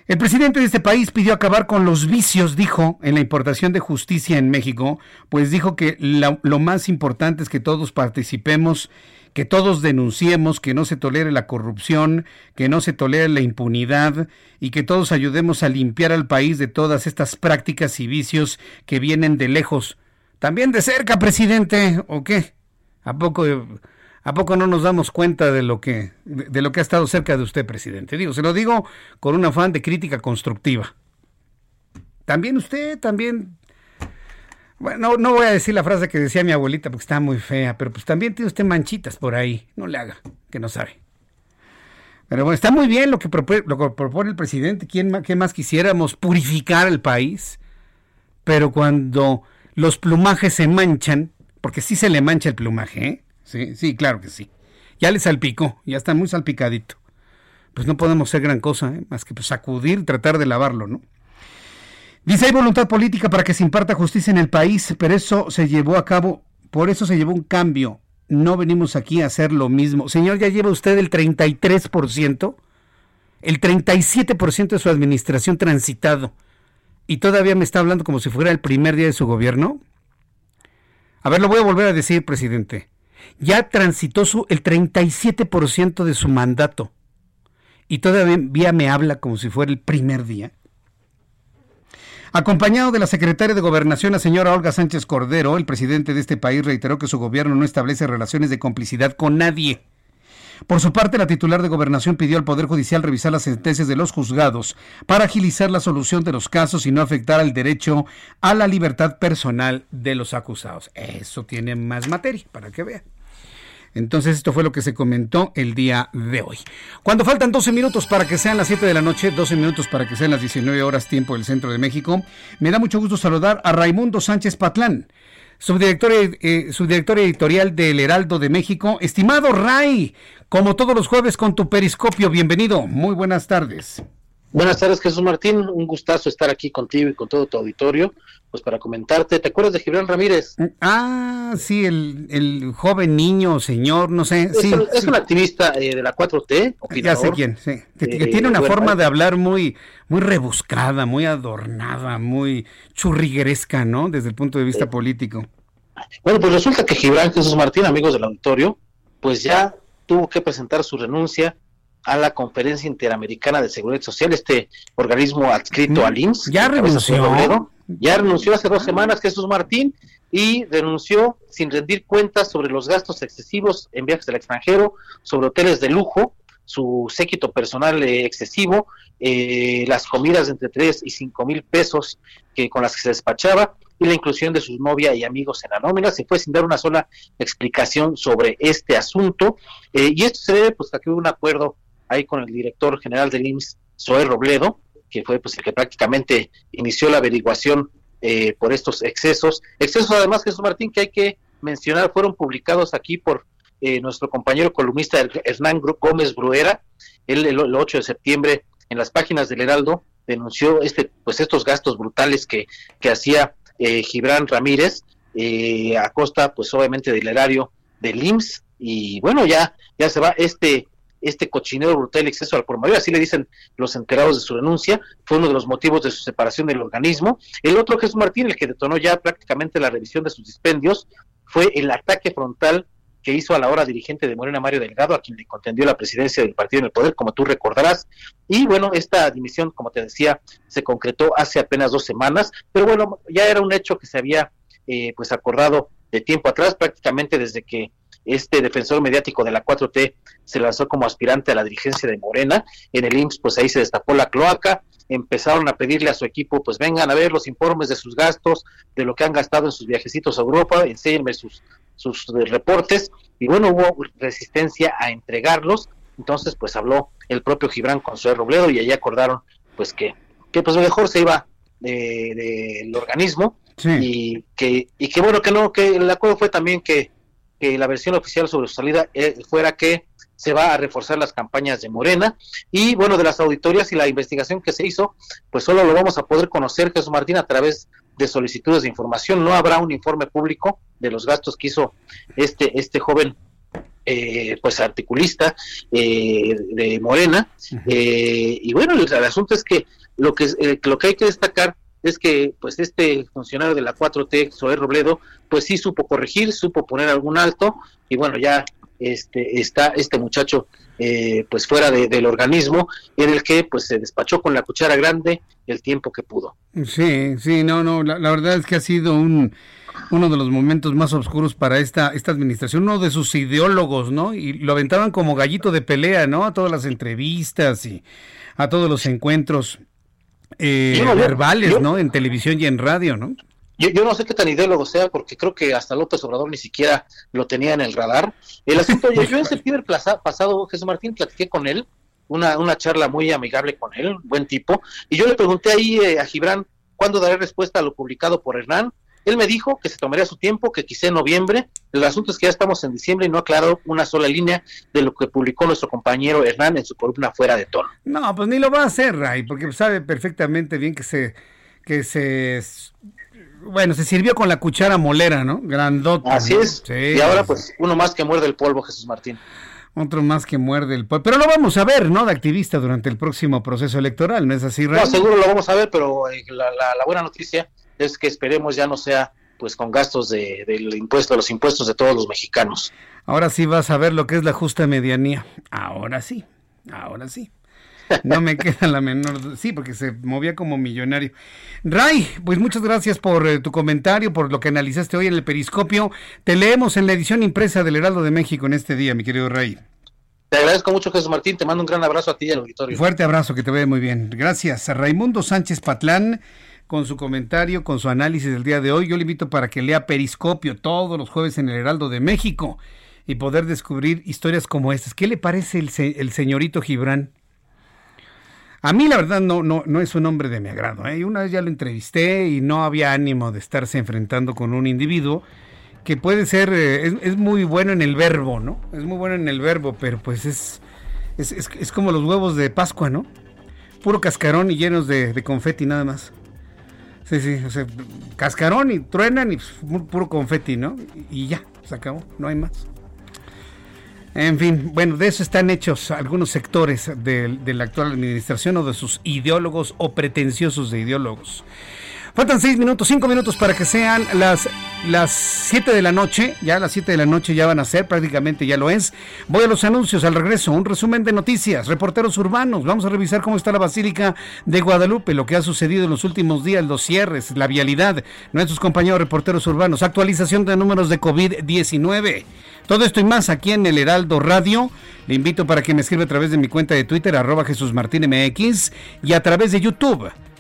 El presidente de este país pidió acabar con los vicios, dijo, en la importación de justicia en México, pues dijo que lo más importante es que todos participemos que todos denunciemos, que no se tolere la corrupción, que no se tolere la impunidad y que todos ayudemos a limpiar al país de todas estas prácticas y vicios que vienen de lejos. También de cerca, presidente, ¿o qué? ¿A poco, a poco no nos damos cuenta de lo que de lo que ha estado cerca de usted, presidente? Digo, se lo digo con un afán de crítica constructiva. También usted, también bueno, no, voy a decir la frase que decía mi abuelita porque está muy fea, pero pues también tiene usted manchitas por ahí. No le haga, que no sabe. Pero bueno, está muy bien lo que propone, el presidente. ¿Quién, ¿Qué más quisiéramos? Purificar el país. Pero cuando los plumajes se manchan, porque sí se le mancha el plumaje, ¿eh? Sí, sí, claro que sí. Ya le salpicó, ya está muy salpicadito. Pues no podemos hacer gran cosa, ¿eh? más que pues, sacudir, tratar de lavarlo, ¿no? Dice, hay voluntad política para que se imparta justicia en el país, pero eso se llevó a cabo, por eso se llevó un cambio. No venimos aquí a hacer lo mismo. Señor, ya lleva usted el 33%, el 37% de su administración transitado, y todavía me está hablando como si fuera el primer día de su gobierno. A ver, lo voy a volver a decir, presidente. Ya transitó su, el 37% de su mandato, y todavía me habla como si fuera el primer día. Acompañado de la secretaria de Gobernación, la señora Olga Sánchez Cordero, el presidente de este país reiteró que su gobierno no establece relaciones de complicidad con nadie. Por su parte, la titular de Gobernación pidió al Poder Judicial revisar las sentencias de los juzgados para agilizar la solución de los casos y no afectar el derecho a la libertad personal de los acusados. Eso tiene más materia, para que vean. Entonces esto fue lo que se comentó el día de hoy. Cuando faltan 12 minutos para que sean las 7 de la noche, 12 minutos para que sean las 19 horas tiempo del centro de México, me da mucho gusto saludar a Raimundo Sánchez Patlán, subdirector, eh, subdirector editorial del Heraldo de México. Estimado Ray, como todos los jueves con tu periscopio, bienvenido. Muy buenas tardes. Buenas tardes, Jesús Martín. Un gustazo estar aquí contigo y con todo tu auditorio, pues para comentarte. ¿Te acuerdas de Gibran Ramírez? Ah, sí, el, joven niño, señor, no sé. Es, sí, un, es un activista eh, de la 4T. Ya sé quién, sí. Que, que tiene una forma de hablar muy, muy rebuscada, muy adornada, muy churrigueresca, ¿no? Desde el punto de vista político. Bueno, pues resulta que Gibran Jesús Martín, amigos del auditorio, pues ya tuvo que presentar su renuncia a la Conferencia Interamericana de Seguridad Social, este organismo adscrito al IMSS. Ya renunció. Ya renunció hace dos semanas Jesús Martín y renunció sin rendir cuentas sobre los gastos excesivos en viajes al extranjero, sobre hoteles de lujo, su séquito personal eh, excesivo, eh, las comidas de entre 3 y 5 mil pesos que con las que se despachaba y la inclusión de su novia y amigos en la nómina. Se fue sin dar una sola explicación sobre este asunto. Eh, y esto se debe pues a que hubo un acuerdo ahí con el director general del IMSS, Zoé Robledo, que fue pues el que prácticamente inició la averiguación eh, por estos excesos. Excesos además, Jesús Martín, que hay que mencionar, fueron publicados aquí por eh, nuestro compañero columnista Hernán Gómez Bruera, él el, 8 de septiembre en las páginas del Heraldo denunció este pues estos gastos brutales que, que hacía eh, Gibran Ramírez eh, a costa pues obviamente del erario del IMSS y bueno ya ya se va este este cochinero brutal exceso al por mayor, así le dicen los enterados de su renuncia, fue uno de los motivos de su separación del organismo. El otro, Jesús Martín, el que detonó ya prácticamente la revisión de sus dispendios, fue el ataque frontal que hizo a la hora dirigente de Morena Mario Delgado, a quien le contendió la presidencia del partido en el poder, como tú recordarás. Y bueno, esta dimisión, como te decía, se concretó hace apenas dos semanas, pero bueno, ya era un hecho que se había eh, pues acordado de tiempo atrás, prácticamente desde que este defensor mediático de la 4T se lanzó como aspirante a la dirigencia de Morena. En el IMSS, pues ahí se destapó la cloaca, empezaron a pedirle a su equipo, pues vengan a ver los informes de sus gastos, de lo que han gastado en sus viajecitos a Europa, enséñenme sus, sus reportes, y bueno, hubo resistencia a entregarlos, entonces pues habló el propio Gibran con su Robledo y allí acordaron pues que, que pues mejor se iba del organismo. Y que y que bueno que no que el acuerdo fue también que que la versión oficial sobre su salida eh, fuera que se va a reforzar las campañas de Morena y bueno, de las auditorías y la investigación que se hizo, pues solo lo vamos a poder conocer, Jesús Martín, a través de solicitudes de información. No habrá un informe público de los gastos que hizo este, este joven eh, pues articulista eh, de Morena. y bueno, el, el, asunto es que lo que, lo que hay que destacar es que pues este funcionario de la 4T, Zoé Robledo, pues sí supo corregir, supo poner algún alto y bueno, ya este está este muchacho eh, pues fuera del organismo en el que pues se despachó con la cuchara grande el tiempo que pudo. Sí, sí, no, no, la, verdad es que ha sido un uno de los momentos más oscuros para esta esta administración, uno de sus ideólogos, ¿no? Y lo aventaban como gallito de pelea, ¿no? A todas las entrevistas y a todos los encuentros eh, verbales, ¿no? En televisión y en radio, ¿no? Yo, yo, no sé qué tan ideólogo sea, porque creo que hasta López Obrador ni siquiera lo tenía en el radar. El asunto, yo, yo en septiembre pasado, Jesús Martín, platiqué con él, una, una charla muy amigable con él, buen tipo, y yo le pregunté ahí eh, a Gibran cuándo daré respuesta a lo publicado por Hernán, Él me dijo que se tomaría su tiempo, que quizá en noviembre. El asunto es que ya estamos en diciembre y no ha aclarado una sola línea de lo que publicó nuestro compañero Hernán en su columna Fuera de Tono. No, pues ni lo va a hacer, Ray, porque sabe perfectamente bien que se, que se, bueno, se sirvió con la cuchara molera, ¿no? Grandota. Así es. y ahora pues uno más que muerde el polvo, Jesús Martín. Otro más que muerde el polvo. Pero lo vamos a ver, ¿no? De activista durante el próximo proceso electoral, ¿no es así, Ray? No, seguro lo vamos a ver, pero eh, la, la buena noticia es que esperemos ya no sea pues con gastos de, del impuesto, los impuestos de todos los mexicanos. Ahora sí vas a ver lo que es la justa medianía. Ahora sí, ahora sí. No me queda la menor. Sí, porque se movía como millonario. Ray, pues muchas gracias por eh, tu comentario, por lo que analizaste hoy en el Periscopio. Te leemos en la edición impresa del Heraldo de México en este día, mi querido Ray. Te agradezco mucho, Jesús Martín. Te mando un gran abrazo a ti y al auditorio. Fuerte abrazo, que te vea muy bien. Gracias a Raimundo Sánchez Patlán con su comentario, con su análisis del día de hoy. Yo le invito para que lea Periscopio todos los jueves en el Heraldo de México y poder descubrir historias como estas. ¿Qué le parece el, señorito Gibran? A mí la verdad no, no, no es un hombre de mi agrado. ¿eh? Una vez ya lo entrevisté y no había ánimo de estarse enfrentando con un individuo que puede ser, eh, es, muy bueno en el verbo, ¿no? Es muy bueno en el verbo, pero pues es, es, es, como los huevos de Pascua, ¿no? Puro cascarón y llenos de, de confeti nada más. Sí, sí, o sea, cascarón y truenan y pues, puro confeti, ¿no? Y ya, se acabó, no hay más. En fin, bueno, de eso están hechos algunos sectores de, de la actual administración o de sus ideólogos o pretenciosos de ideólogos. Faltan seis minutos, cinco minutos para que sean las las 7 de la noche, ya las 7 de la noche ya van a ser, prácticamente ya lo es. Voy a los anuncios al regreso, un resumen de noticias, reporteros urbanos, vamos a revisar cómo está la Basílica de Guadalupe, lo que ha sucedido en los últimos días, los cierres, la vialidad, nuestros compañeros reporteros urbanos, actualización de números de COVID-19. Todo esto y más aquí en el Heraldo Radio. Le invito para que me escriba a través de mi cuenta de Twitter, arroba Jesús Martín MX, y a través de YouTube,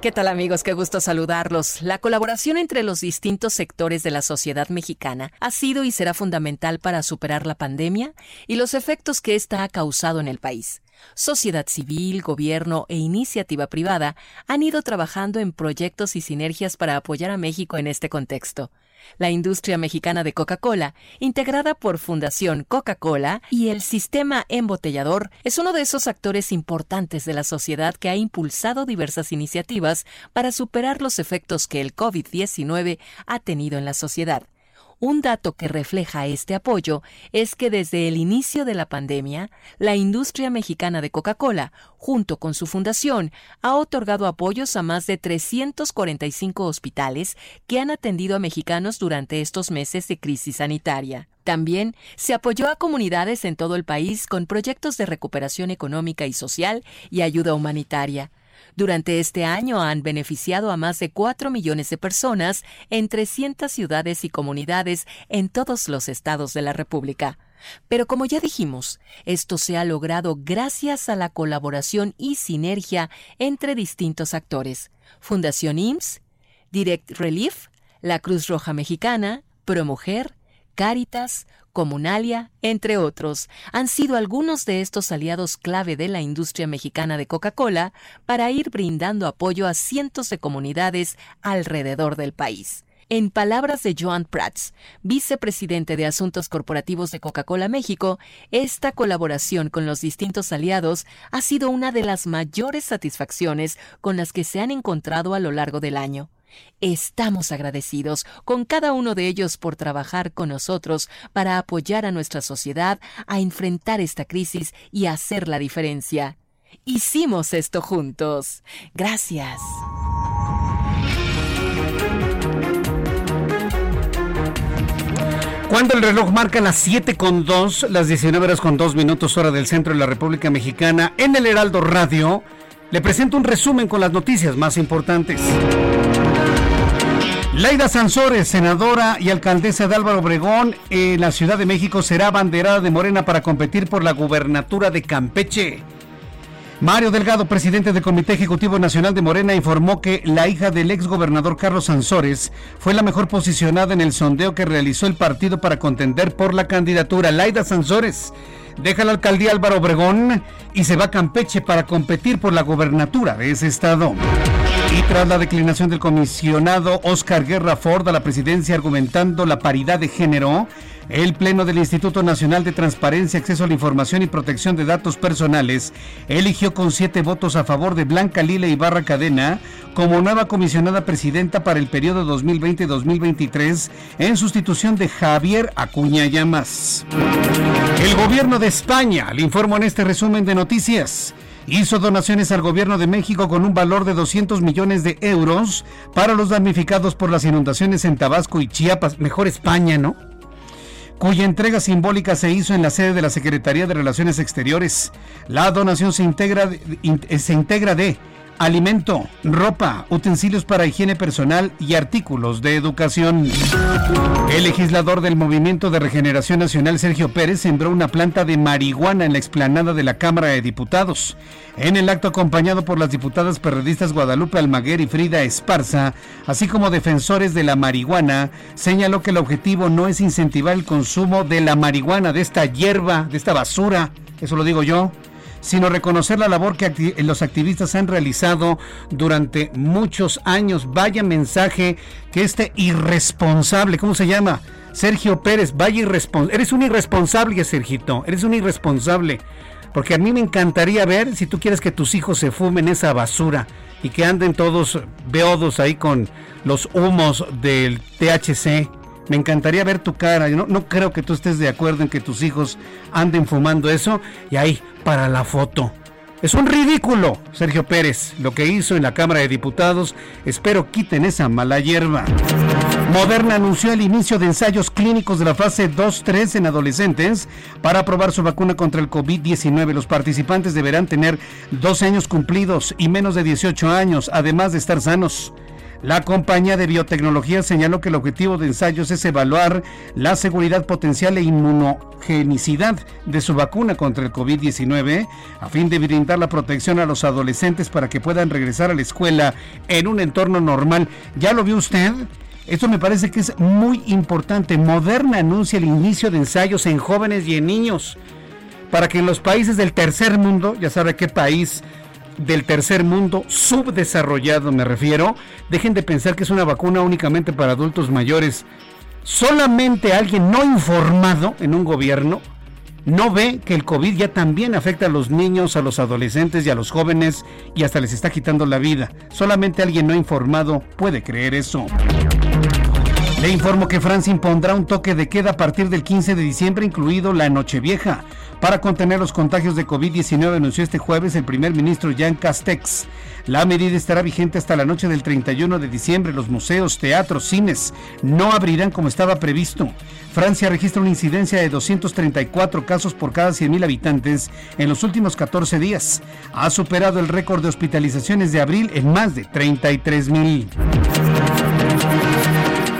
¿Qué tal amigos? Qué gusto saludarlos. La colaboración entre los distintos sectores de la sociedad mexicana ha sido y será fundamental para superar la pandemia y los efectos que ésta ha causado en el país. Sociedad civil, gobierno e iniciativa privada han ido trabajando en proyectos y sinergias para apoyar a México en este contexto la industria mexicana de Coca-Cola, integrada por Fundación Coca-Cola y el sistema embotellador, es uno de esos actores importantes de la sociedad que ha impulsado diversas iniciativas para superar los efectos que el COVID-19 ha tenido en la sociedad. Un dato que refleja este apoyo es que desde el inicio de la pandemia, la industria mexicana de Coca-Cola, junto con su fundación, ha otorgado apoyos a más de 345 hospitales que han atendido a mexicanos durante estos meses de crisis sanitaria. También se apoyó a comunidades en todo el país con proyectos de recuperación económica y social y ayuda humanitaria. Durante este año han beneficiado a más de 4 millones de personas en 300 ciudades y comunidades en todos los estados de la República. Pero como ya dijimos, esto se ha logrado gracias a la colaboración y sinergia entre distintos actores. Fundación IMSS, Direct Relief, la Cruz Roja Mexicana, ProMujer, Cáritas, Comunalia, entre otros, han sido algunos de estos aliados clave de la industria mexicana de Coca-Cola para ir brindando apoyo a cientos de comunidades alrededor del país. En palabras de Joan Prats, vicepresidente de Asuntos Corporativos de Coca-Cola México, esta colaboración con los distintos aliados ha sido una de las mayores satisfacciones con las que se han encontrado a lo largo del año. Estamos agradecidos con cada uno de ellos por trabajar con nosotros para apoyar a nuestra sociedad a enfrentar esta crisis y hacer la diferencia. Hicimos esto juntos. Gracias. Cuando el reloj marca las 7 con 2, las 19 horas con 2 minutos hora del centro de la República Mexicana, en el Heraldo Radio, le presento un resumen con las noticias más importantes. Laida Sansores, senadora y alcaldesa de Álvaro Obregón en la Ciudad de México, será banderada de Morena para competir por la gubernatura de Campeche. Mario Delgado, presidente del Comité Ejecutivo Nacional de Morena, informó que la hija del ex gobernador Carlos Sansores fue la mejor posicionada en el sondeo que realizó el partido para contender por la candidatura. Laida Sansores deja la alcaldía Álvaro Obregón y se va a Campeche para competir por la gobernatura de ese estado. Tras la declinación del comisionado Oscar Guerra Ford a la presidencia argumentando la paridad de género, el Pleno del Instituto Nacional de Transparencia, Acceso a la Información y Protección de Datos Personales eligió con siete votos a favor de Blanca Lila Ibarra Cadena como nueva comisionada presidenta para el periodo 2020-2023 en sustitución de Javier Acuña Llamas. El gobierno de España, le informo en este resumen de noticias hizo donaciones al gobierno de México con un valor de 200 millones de euros para los damnificados por las inundaciones en Tabasco y Chiapas. Mejor España, ¿no? Cuya entrega simbólica se hizo en la sede de la Secretaría de Relaciones Exteriores. La donación se integra, se integra de alimento, ropa, utensilios para higiene personal y artículos de educación. El legislador del Movimiento de Regeneración Nacional, Sergio Pérez, sembró una planta de marihuana en la explanada de la Cámara de Diputados. En el acto acompañado por las diputadas periodistas Guadalupe Almaguer y Frida Esparza, así como defensores de la marihuana, señaló que el objetivo no es incentivar el consumo de la marihuana, de esta hierba, de esta basura, eso lo digo yo, sino reconocer la labor que los activistas han realizado durante muchos años. Vaya mensaje que este irresponsable, ¿cómo se llama? Sergio Pérez, vaya irresponsable. Eres un irresponsable, Sergito, eres un irresponsable. Porque a mí me encantaría ver si tú quieres que tus hijos se fumen esa basura y que anden todos beodos ahí con los humos del THC me encantaría ver tu cara. no, no creo que tú estés de acuerdo en que tus hijos anden fumando eso. Y ahí, para la foto. Es un ridículo, Sergio Pérez, lo que hizo en la Cámara de Diputados. Espero quiten esa mala hierba. Moderna anunció el inicio de ensayos clínicos de la fase 2-3 en adolescentes para probar su vacuna contra el COVID-19. Los participantes deberán tener 12 años cumplidos y menos de 18 años, además de estar sanos. La compañía de biotecnología señaló que el objetivo de ensayos es evaluar la seguridad potencial e inmunogenicidad de su vacuna contra el COVID-19 a fin de brindar la protección a los adolescentes para que puedan regresar a la escuela en un entorno normal. ¿Ya lo vio usted? Esto me parece que es muy importante. Moderna anuncia el inicio de ensayos en jóvenes y en niños para que en los países del tercer mundo, ya sabe qué país del tercer mundo, subdesarrollado me refiero, dejen de pensar que es una vacuna únicamente para adultos mayores. Solamente alguien no informado en un gobierno no ve que el COVID ya también afecta a los niños, a los adolescentes y a los jóvenes y hasta les está quitando la vida. Solamente alguien no informado puede creer eso. Le informo que Francia impondrá un toque de queda a partir del 15 de diciembre, incluido la Nochevieja. Para contener los contagios de COVID-19, anunció este jueves el primer ministro Jean Castex. La medida estará vigente hasta la noche del 31 de diciembre. Los museos, teatros, cines no abrirán como estaba previsto. Francia registra una incidencia de 234 casos por cada 100.000 habitantes en los últimos 14 días. Ha superado el récord de hospitalizaciones de abril en más de 33.000.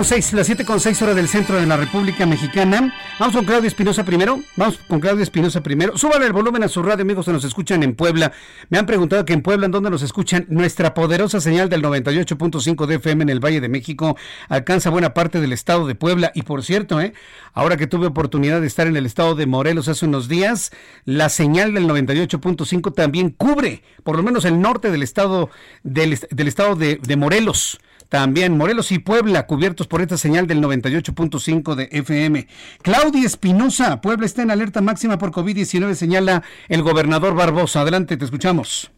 Con seis, las siete con seis horas del centro de la República Mexicana. Vamos con Claudia Espinosa primero. Vamos con Claudia Espinosa primero. Súbale el volumen a su radio, amigos, que nos escuchan en Puebla. Me han preguntado que en Puebla, ¿en dónde nos escuchan? Nuestra poderosa señal del 98.5 de FM en el Valle de México alcanza buena parte del estado de Puebla. Y por cierto, ¿eh? ahora que tuve oportunidad de estar en el estado de Morelos hace unos días, la señal del 98.5 también cubre por lo menos el norte del estado, del, estado de, de Morelos. También Morelos y Puebla cubiertos por esta señal del 98.5 de FM. Claudia Espinosa, Puebla está en alerta máxima por COVID-19, señala el gobernador Barbosa. Adelante, te escuchamos.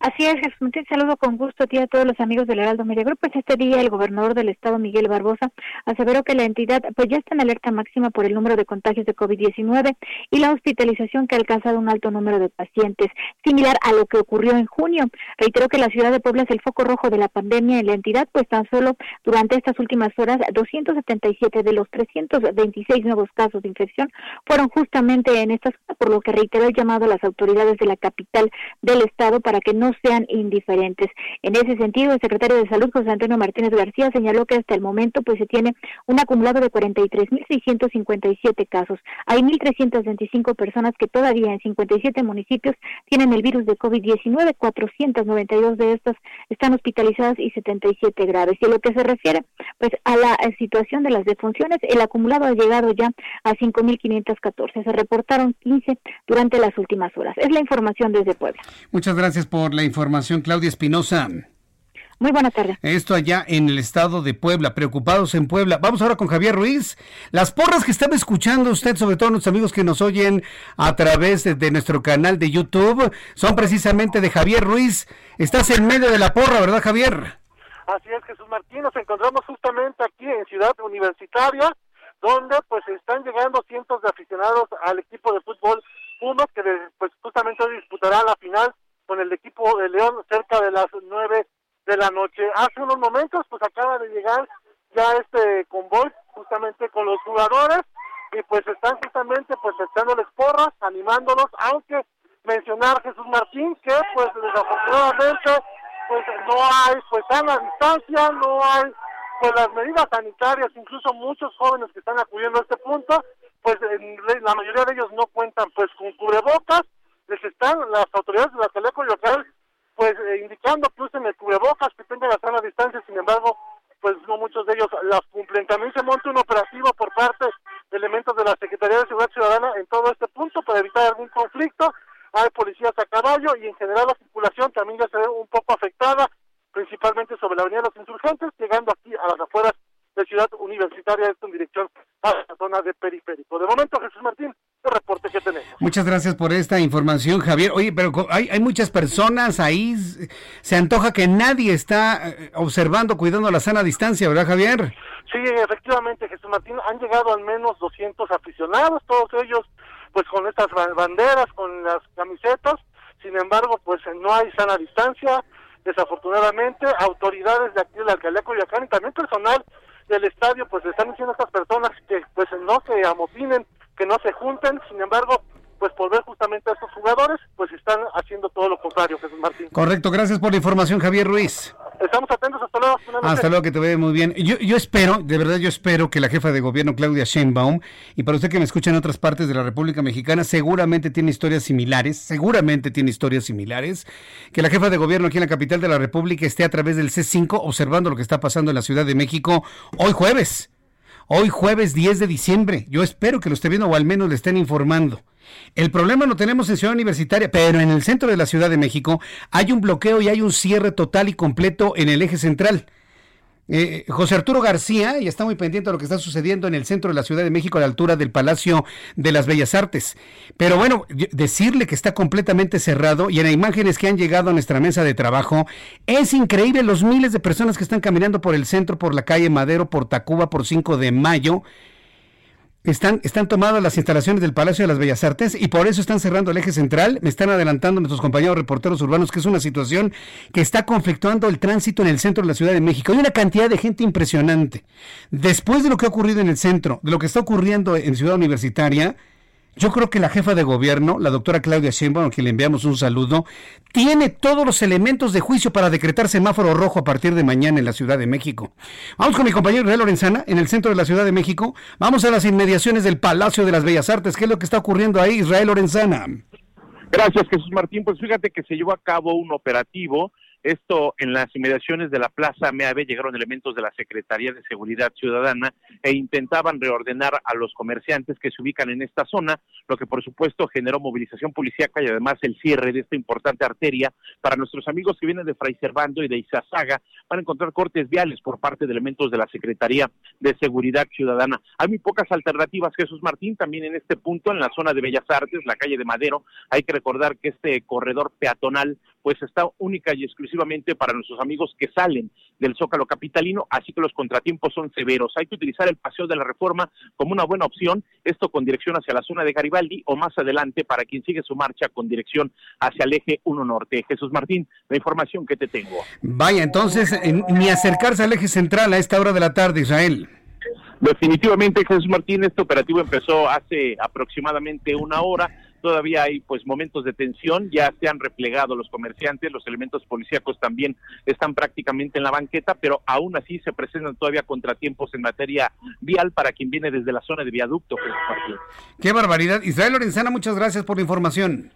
Así es, Jesús Martín, saludo con gusto a ti a todos los amigos del Heraldo Media Group. Pues este día el gobernador del estado, Miguel Barbosa, aseveró que la entidad pues ya está en alerta máxima por el número de contagios de COVID-19 y la hospitalización que ha alcanzado un alto número de pacientes, similar a lo que ocurrió en junio. Reiteró que la ciudad de Puebla es el foco rojo de la pandemia en la entidad, pues tan solo durante estas últimas horas 277 de los 326 nuevos casos de infección fueron justamente en esta zona, por lo que reiteró el llamado a las autoridades de la capital del estado para que no sean indiferentes. En ese sentido, el secretario de Salud, José Antonio Martínez García, señaló que hasta el momento pues se tiene un acumulado de 43.657 casos. Hay 1.325 personas que todavía en 57 municipios tienen el virus de COVID-19, 492 de estas están hospitalizadas y 77 graves. Y en lo que se refiere pues a la situación de las defunciones, el acumulado ha llegado ya a 5.514. Se reportaron 15 durante las últimas horas. Es la información desde Puebla. Muchas gracias por la información, Claudia Espinosa. Muy buenas tardes. Esto allá en el estado de Puebla, preocupados en Puebla. Vamos ahora con Javier Ruiz. Las porras que estaba escuchando usted, sobre todo nuestros amigos que nos oyen a través de, nuestro canal de YouTube, son precisamente de Javier Ruiz. Estás en medio de la porra, ¿verdad, Javier? Así es, Jesús Martín. Nos encontramos justamente aquí en Ciudad Universitaria, donde pues están llegando cientos de aficionados al equipo de fútbol Pumas, que pues justamente disputará la final con el equipo de León cerca de las nueve de la noche. Hace unos momentos pues acaba de llegar ya este convoy justamente con los jugadores y pues están justamente pues echándoles porras, animándolos, aunque mencionar Jesús Martín que pues desafortunadamente pues no hay pues sana distancia, no hay pues las medidas sanitarias, incluso muchos jóvenes que están acudiendo a este punto, pues la mayoría de ellos no cuentan pues con cubrebocas, les están las autoridades de la Teleco local pues eh, indicando que usen el cubrebocas, que tengan la sana distancia, sin embargo, pues no muchos de ellos las cumplen. También se monta un operativo por parte de elementos de la Secretaría de Seguridad Ciudadana en todo este punto para evitar algún conflicto. Hay policías a caballo y en general la circulación también ya se ve un poco afectada, principalmente sobre la Avenida de los Insurgentes, llegando aquí a las afueras de Ciudad Universitaria, esto en dirección a la zona de periférico. De momento, Jesús Martín, el reporte que tenemos. Muchas gracias por esta información, Javier. Oye, pero hay, hay muchas personas ahí, se antoja que nadie está eh, observando, cuidando la sana distancia, ¿verdad, Javier? Sí, efectivamente, Jesús Martín, han llegado al menos 200 aficionados, todos ellos pues con estas banderas, con las camisetas, sin embargo, pues no hay sana distancia, desafortunadamente, autoridades de aquí de la alcaldía Coyoacán y también personal del estadio, pues le están diciendo a estas personas que pues no se amotinen, que no se junten, sin embargo, pues por ver justamente a estos jugadores, pues están haciendo todo lo contrario, Jesús Martín. Correcto, gracias por la información, Javier Ruiz. Estamos atentos, hasta luego. Hasta luego, que te vea muy bien. Yo, yo espero, de verdad yo espero que la jefa de gobierno, Claudia Sheinbaum, y para usted que me escucha en otras partes de la República Mexicana, seguramente tiene historias similares, seguramente tiene historias similares, que la jefa de gobierno aquí en la capital de la República esté a través del C5 observando lo que está pasando en la Ciudad de México hoy jueves. Hoy jueves 10 de diciembre. Yo espero que lo esté viendo o al menos le estén informando. El problema lo tenemos en Ciudad Universitaria, pero en el centro de la Ciudad de México hay un bloqueo y hay un cierre total y completo en el eje central. Eh, José Arturo García y está muy pendiente de lo que está sucediendo en el centro de la Ciudad de México a la altura del Palacio de las Bellas Artes. Pero bueno, decirle que está completamente cerrado y en las imágenes que han llegado a nuestra mesa de trabajo, es increíble los miles de personas que están caminando por el centro, por la calle Madero, por Tacuba, por 5 de mayo están, están tomadas las instalaciones del Palacio de las Bellas Artes y por eso están cerrando el eje central. Me están adelantando nuestros compañeros reporteros urbanos que es una situación que está conflictuando el tránsito en el centro de la Ciudad de México. Hay una cantidad de gente impresionante. Después de lo que ha ocurrido en el centro, de lo que está ocurriendo en Ciudad Universitaria, yo creo que la jefa de gobierno, la doctora Claudia Sheinbaum, a quien le enviamos un saludo, tiene todos los elementos de juicio para decretar semáforo rojo a partir de mañana en la Ciudad de México. Vamos con mi compañero Israel Lorenzana, en el centro de la Ciudad de México. Vamos a las inmediaciones del Palacio de las Bellas Artes. ¿Qué es lo que está ocurriendo ahí, Israel Lorenzana? Gracias, Jesús Martín. Pues fíjate que se llevó a cabo un operativo esto en las inmediaciones de la Plaza MEAB llegaron elementos de la Secretaría de Seguridad Ciudadana e intentaban reordenar a los comerciantes que se ubican en esta zona, lo que por supuesto generó movilización policíaca y además el cierre de esta importante arteria para nuestros amigos que vienen de Fray Servando y de Izazaga van a encontrar cortes viales por parte de elementos de la Secretaría de Seguridad Ciudadana. Hay muy pocas alternativas, Jesús Martín, también en este punto, en la zona de Bellas Artes, la calle de Madero, hay que recordar que este corredor peatonal pues está única y exclusivamente para nuestros amigos que salen del Zócalo Capitalino, así que los contratiempos son severos. Hay que utilizar el Paseo de la Reforma como una buena opción, esto con dirección hacia la zona de Garibaldi o más adelante para quien sigue su marcha con dirección hacia el eje 1 Norte. Jesús Martín, la información que te tengo. Vaya, entonces, ni acercarse al eje central a esta hora de la tarde, Israel. Definitivamente, Jesús Martín, este operativo empezó hace aproximadamente una hora. Todavía hay pues momentos de tensión, ya se han replegado los comerciantes, los elementos policíacos también están prácticamente en la banqueta, pero aún así se presentan todavía contratiempos en materia vial para quien viene desde la zona de viaducto. Qué barbaridad. Israel Lorenzana, muchas gracias por la información.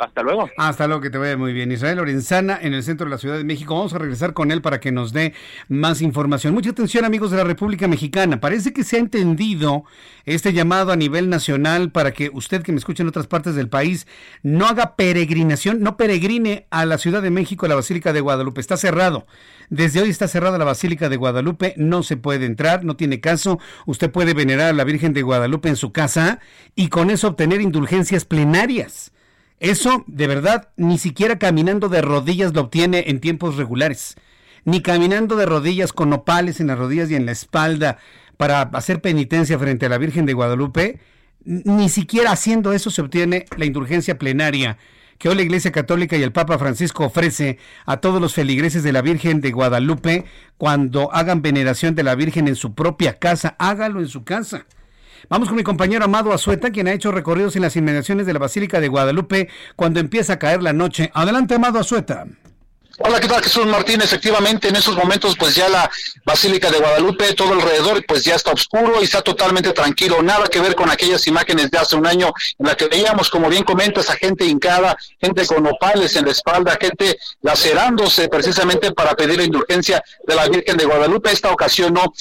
Hasta luego. Hasta luego, que te vaya muy bien. Israel Lorenzana, en el centro de la Ciudad de México. Vamos a regresar con él para que nos dé más información. Mucha atención, amigos de la República Mexicana. Parece que se ha entendido este llamado a nivel nacional para que usted que me escuche en otras partes del país no haga peregrinación, no peregrine a la Ciudad de México, a la Basílica de Guadalupe. Está cerrado. Desde hoy está cerrada la Basílica de Guadalupe. No se puede entrar, no tiene caso. Usted puede venerar a la Virgen de Guadalupe en su casa y con eso obtener indulgencias plenarias. Eso, de verdad, ni siquiera caminando de rodillas lo obtiene en tiempos regulares. Ni caminando de rodillas con opales en las rodillas y en la espalda para hacer penitencia frente a la Virgen de Guadalupe. Ni siquiera haciendo eso se obtiene la indulgencia plenaria que hoy la Iglesia Católica y el Papa Francisco ofrece a todos los feligreses de la Virgen de Guadalupe cuando hagan veneración de la Virgen en su propia casa. Hágalo en su casa. Vamos con mi compañero Amado Azueta, quien ha hecho recorridos en las inmediaciones de la Basílica de Guadalupe cuando empieza a caer la noche. Adelante, Amado Azueta. Hola, ¿qué tal Jesús Martín? Efectivamente, en esos momentos pues ya la Basílica de Guadalupe, todo alrededor pues ya está oscuro y está totalmente tranquilo, nada que ver con aquellas imágenes de hace un año en la que veíamos, como bien comentas, a gente hincada, gente con opales en la espalda, gente lacerándose precisamente para pedir la indulgencia de la Virgen de Guadalupe. Esta ocasión no,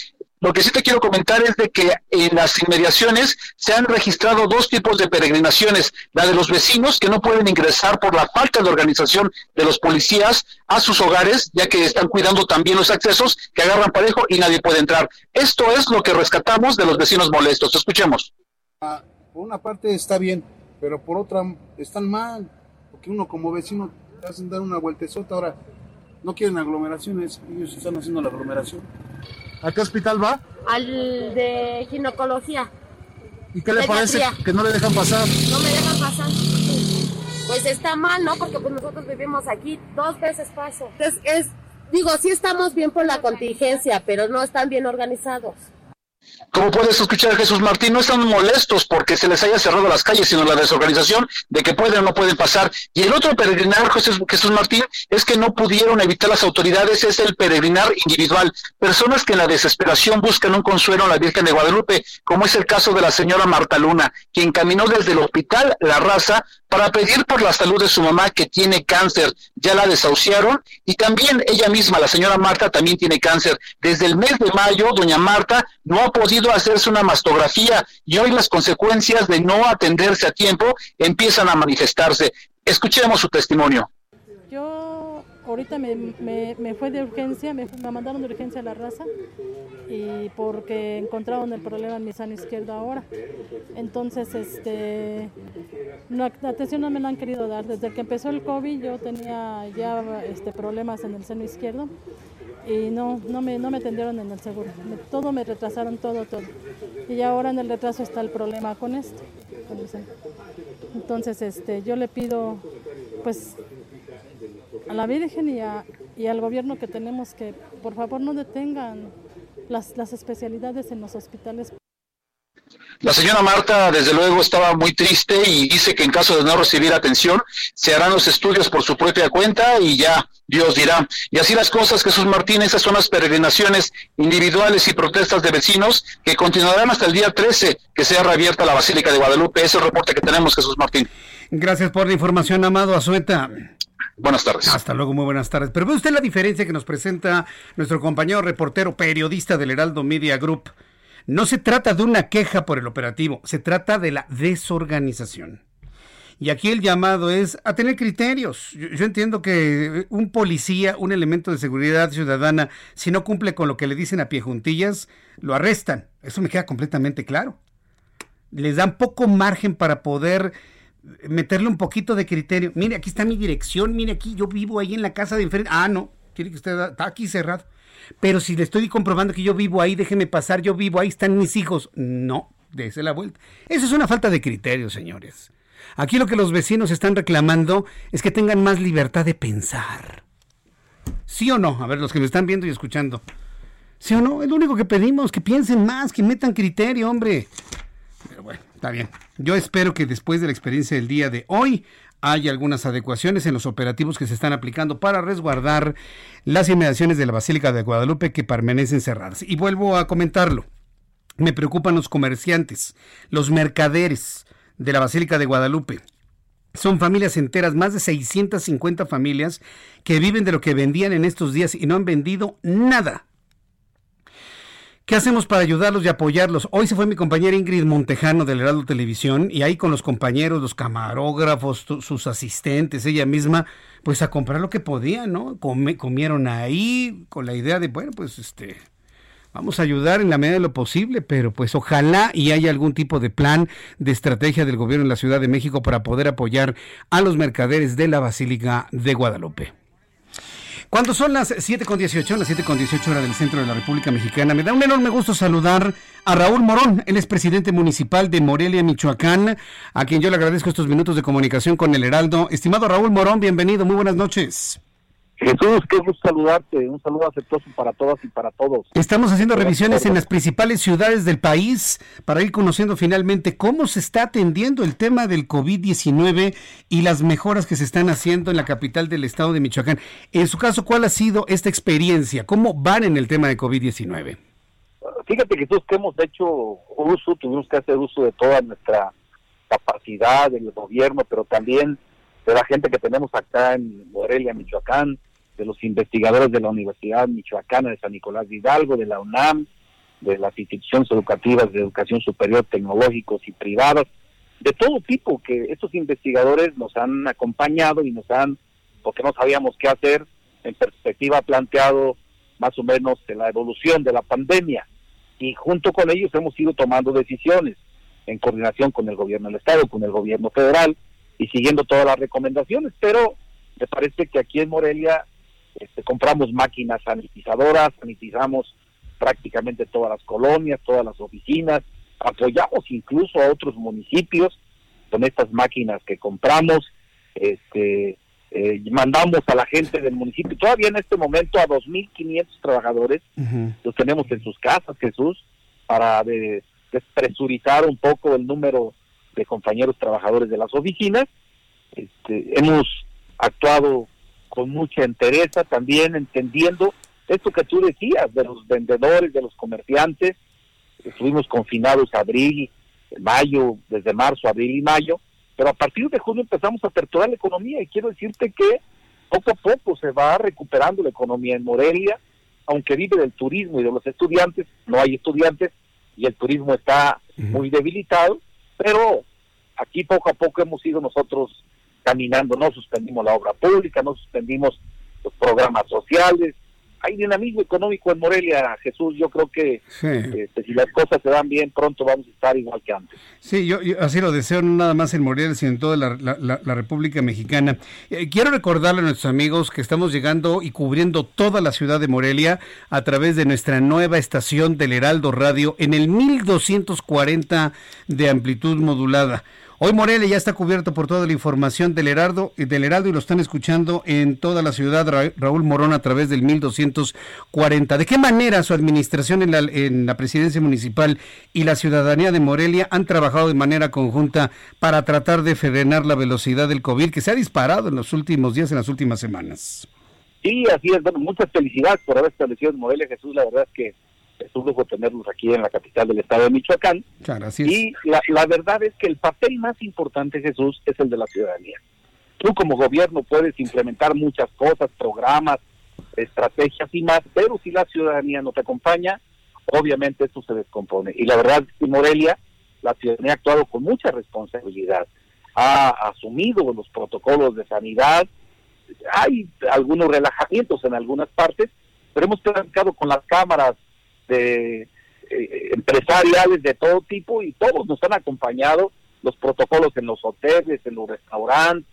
lo que sí te quiero comentar es de que en las inmediaciones se han registrado dos tipos de peregrinaciones, la de los vecinos que no pueden ingresar por la falta de organización de los policías a sus hogares, ya que están cuidando también los accesos que agarran parejo y nadie puede entrar. Esto es lo que rescatamos de los vecinos molestos. Escuchemos. Por una parte está bien, pero por otra están mal, porque uno como vecino te hacen dar una vueltezota, ahora no quieren aglomeraciones, ellos están haciendo la aglomeración. ¿A qué hospital va? Al de ginecología. ¿Y qué le parece que no le dejan pasar? No me dejan pasar. Pues está mal, ¿no? Porque pues nosotros vivimos aquí, dos veces paso. Es, es, digo, sí estamos bien por la contingencia, pero no están bien organizados. Como puedes escuchar, Jesús Martín, no están molestos porque se les haya cerrado las calles, sino la desorganización de que pueden o no pueden pasar. Y el otro peregrinar, Jesús, Jesús Martín, es que no pudieron evitar las autoridades, es el peregrinar individual. Personas que en la desesperación buscan un consuelo en la Virgen de Guadalupe, como es el caso de la señora Marta Luna, quien caminó desde el hospital La Raza para pedir por la salud de su mamá que tiene cáncer. Ya la desahuciaron y también ella misma, la señora Marta, también tiene cáncer. Desde el mes de mayo, doña Marta no ha podido hacerse una mastografía y hoy las consecuencias de no atenderse a tiempo empiezan a manifestarse. Escuchemos su testimonio. Ahorita me, me, fue de urgencia, me, me, mandaron de urgencia a la raza y porque encontraron el problema en mi sano izquierdo ahora. Entonces, este, no, atención no me la han querido dar. Desde que empezó el COVID yo tenía ya este, problemas en el seno izquierdo y no, no, me, no me atendieron en el seguro. todo me retrasaron, todo, todo. Y ahora en el retraso está el problema con esto. Entonces, este, yo le pido, pues, a la Virgen y, a, y al gobierno que tenemos que, por favor, no detengan las, las especialidades en los hospitales la señora Marta, desde luego, estaba muy triste y dice que en caso de no recibir atención, se harán los estudios por su propia cuenta y ya Dios dirá. Y así las cosas, Jesús Martín, esas son las peregrinaciones individuales y protestas de vecinos que continuarán hasta el día 13, que sea reabierta la Basílica de Guadalupe. Ese es el reporte que tenemos, Jesús Martín. Gracias por la información, Amado Azueta. Buenas tardes. Hasta luego, muy buenas tardes. Pero ve usted la diferencia que nos presenta nuestro compañero reportero, periodista del Heraldo Media Group. No se trata de una queja por el operativo, se trata de la desorganización. Y aquí el llamado es a tener criterios. Yo, entiendo que un policía, un elemento de seguridad ciudadana, si no cumple con lo que le dicen a pie juntillas, lo arrestan. Eso me queda completamente claro. Les dan poco margen para poder meterle un poquito de criterio. Mire, aquí está mi dirección, mire aquí, yo vivo ahí en la casa de enfrente. Ah, no, tiene que usted, está aquí cerrado. Pero si le estoy comprobando que yo vivo ahí, déjeme pasar, yo vivo ahí, están mis hijos. No, dése la vuelta. Eso es una falta de criterio, señores. Aquí lo que los vecinos están reclamando es que tengan más libertad de pensar. ¿Sí o no? A ver, los que me están viendo y escuchando. ¿Sí o no? Es lo único que pedimos, que piensen más, que metan criterio, hombre. Está bien. Yo espero que después de la experiencia del día de hoy haya algunas adecuaciones en los operativos que se están aplicando para resguardar las inmediaciones de la Basílica de Guadalupe que permanecen cerradas. Y vuelvo a comentarlo. Me preocupan los comerciantes, los mercaderes de la Basílica de Guadalupe. Son familias enteras, más de 650 familias que viven de lo que vendían en estos días y no han vendido nada. ¿Qué hacemos para ayudarlos y apoyarlos? Hoy se fue mi compañera Ingrid Montejano del Heraldo Televisión y ahí con los compañeros, los camarógrafos, sus asistentes, ella misma, pues a comprar lo que podían, ¿no? comieron ahí con la idea de, bueno, pues este, vamos a ayudar en la medida de lo posible, pero pues ojalá y haya algún tipo de plan de estrategia del gobierno en la Ciudad de México para poder apoyar a los mercaderes de la Basílica de Guadalupe. Cuando son las 7.18, las 7.18 horas del centro de la República Mexicana, me da un enorme gusto saludar a Raúl Morón, él es presidente municipal de Morelia, Michoacán, a quien yo le agradezco estos minutos de comunicación con el Heraldo. Estimado Raúl Morón, bienvenido, muy buenas noches. Jesús, qué gusto saludarte. Un saludo afectuoso para todas y para todos. Estamos haciendo revisiones en las principales ciudades del país para ir conociendo finalmente cómo se está atendiendo el tema del COVID-19 y las mejoras que se están haciendo en la capital del estado de Michoacán. En su caso, ¿cuál ha sido esta experiencia? ¿Cómo van en el tema de COVID-19? Fíjate, Jesús, que hemos hecho uso, tuvimos que hacer uso de toda nuestra capacidad del gobierno, pero también de la gente que tenemos acá en Morelia, Michoacán, de los investigadores de la Universidad Michoacana de San Nicolás de Hidalgo, de la UNAM, de las instituciones educativas de educación superior, tecnológicos y privadas, de todo tipo, que estos investigadores nos han acompañado y nos han, porque no sabíamos qué hacer, en perspectiva planteado más o menos la evolución de la pandemia. Y junto con ellos hemos ido tomando decisiones en coordinación con el gobierno del Estado, con el gobierno federal y siguiendo todas las recomendaciones. Pero me parece que aquí en Morelia este, compramos máquinas sanitizadoras, sanitizamos prácticamente todas las colonias, todas las oficinas, apoyamos incluso a otros municipios con estas máquinas que compramos, este, eh, mandamos a la gente del municipio, todavía en este momento a 2.500 trabajadores, los tenemos en sus casas, Jesús, para despresurizar un poco el número de compañeros trabajadores de las oficinas. Este, hemos actuado con mucha entereza, también entendiendo esto que tú decías de los vendedores, de los comerciantes. Estuvimos confinados abril, mayo, desde marzo, abril y mayo, pero a partir de junio empezamos a aperturar la economía y quiero decirte que poco a poco se va recuperando la economía en Morelia, aunque vive del turismo y de los estudiantes, no hay estudiantes y el turismo está muy debilitado, pero aquí poco a poco hemos ido nosotros caminando, no suspendimos la obra pública, no suspendimos los programas sociales. Hay dinamismo económico en Morelia, Jesús. Yo creo que este, si las cosas se dan bien, pronto vamos a estar igual que antes. Sí, yo, así lo deseo, no nada más en Morelia, sino en toda la, República Mexicana. Eh, quiero recordarle a nuestros amigos que estamos llegando y cubriendo toda la ciudad de Morelia a través de nuestra nueva estación del Heraldo Radio en el 1240 de amplitud modulada. Hoy Morelia ya está cubierto por toda la información del Heraldo, del Heraldo y lo están escuchando en toda la ciudad Raúl Morón a través del 1240. ¿De qué manera su administración en la, en la presidencia municipal y la ciudadanía de Morelia han trabajado de manera conjunta para tratar de frenar la velocidad del COVID que se ha disparado en los últimos días, en las últimas semanas? Sí, así es. Bueno, muchas felicidades por haber establecido en Morelia, Jesús. La verdad es que es un lujo tenerlos aquí en la capital del estado de Michoacán. Y la, verdad es que el papel más importante, Jesús, es el de la ciudadanía. Tú como gobierno puedes implementar muchas cosas, programas, estrategias y más, pero si la ciudadanía no te acompaña, obviamente esto se descompone. Y la verdad es que Morelia, la ciudadanía ha actuado con mucha responsabilidad, ha asumido los protocolos de sanidad, hay algunos relajamientos en algunas partes, pero hemos platicado con las cámaras de eh, empresariales de todo tipo y todos nos han acompañado los protocolos en los hoteles, en los restaurantes,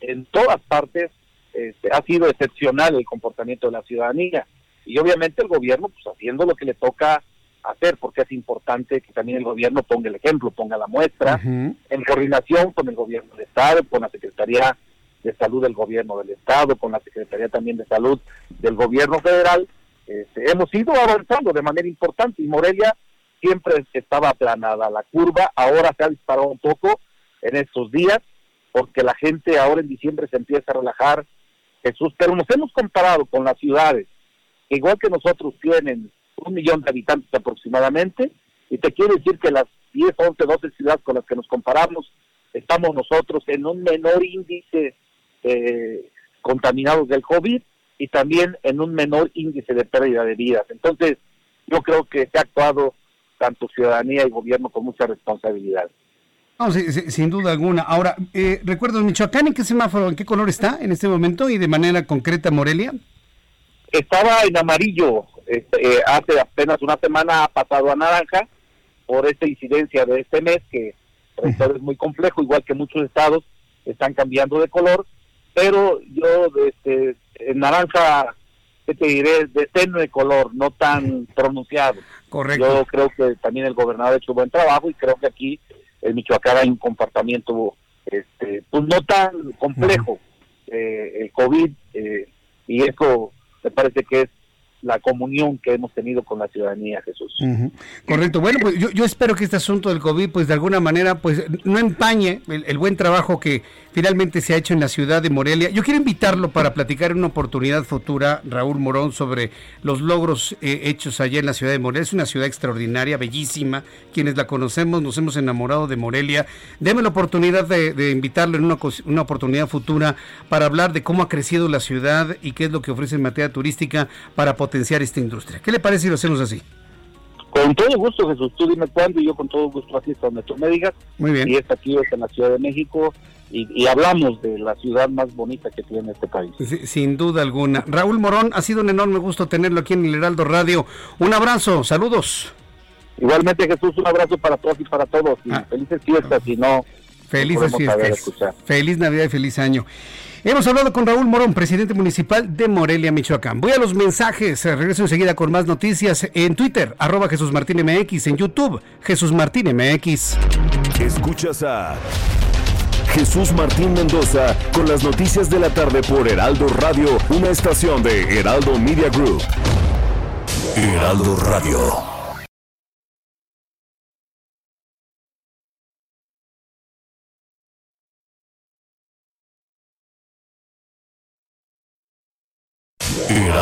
en todas partes, este, ha sido excepcional el comportamiento de la ciudadanía. Y obviamente el gobierno, pues haciendo lo que le toca hacer, porque es importante que también el gobierno ponga el ejemplo, ponga la muestra, en coordinación con el gobierno del Estado, con la Secretaría de Salud del Gobierno del Estado, con la Secretaría también de Salud del Gobierno Federal, este, hemos ido avanzando de manera importante y Morelia siempre estaba aplanada. La curva, ahora se ha disparado un poco en estos días, porque la gente ahora en diciembre se empieza a relajar, pero nos hemos comparado con las ciudades, que igual que nosotros tienen un millón de habitantes aproximadamente, y te quiero decir que las 10, 11, 12 ciudades con las que nos comparamos, estamos nosotros en un menor índice eh, contaminados del COVID y también en un menor índice de pérdida de vidas. Entonces, yo creo que se ha actuado tanto ciudadanía y gobierno con mucha responsabilidad. No, sin duda alguna. Ahora, eh, recuerdo, Michoacán, ¿en qué semáforo, en qué color está en este momento y de manera concreta Morelia? Estaba en amarillo, este, eh, hace apenas una semana ha pasado a naranja por esta incidencia de este mes que es muy complejo, igual que muchos estados están cambiando de color, pero yo este, en naranja, ¿qué te diré? De tenue color, no tan pronunciado. Correcto. Yo creo que también el gobernador ha hecho buen trabajo y creo que aquí en Michoacán hay un comportamiento este, pues no tan complejo eh, el COVID eh, y eso me parece que es la comunión que hemos tenido con la ciudadanía, Jesús. Correcto. Bueno, pues yo, espero que este asunto del COVID, pues de alguna manera, pues no empañe el, buen trabajo que finalmente se ha hecho en la ciudad de Morelia. Yo quiero invitarlo para platicar en una oportunidad futura, Raúl Morón, sobre los logros eh, hechos allá en la ciudad de Morelia. Es una ciudad extraordinaria, bellísima. Quienes la conocemos nos hemos enamorado de Morelia. Deme la oportunidad de, invitarlo en una, una oportunidad futura para hablar de cómo ha crecido la ciudad y qué es lo que ofrece en materia turística para potenciar esta industria. ¿Qué le parece si lo hacemos así? Con todo gusto, Jesús. Tú dime cuándo y yo con todo gusto aquí donde tú me digas. Muy bien. Y es aquí, es en la Ciudad de México. Y, hablamos de la ciudad más bonita que tiene este país. sin duda alguna. Raúl Morón, ha sido un enorme gusto tenerlo aquí en el Heraldo Radio. Un abrazo, saludos. Igualmente, Jesús, un abrazo para todos y para todos. Ah. felices fiestas y no. Felices fiestas. Feliz Navidad y feliz año. Hemos hablado con Raúl Morón, presidente municipal de Morelia, Michoacán. Voy a los mensajes, regreso enseguida con más noticias en Twitter, arroba Jesús Martín MX, en YouTube, Jesús Martín MX. Escuchas a Jesús Martín Mendoza con las noticias de la tarde por Heraldo Radio, una estación de Heraldo Media Group. Heraldo Radio.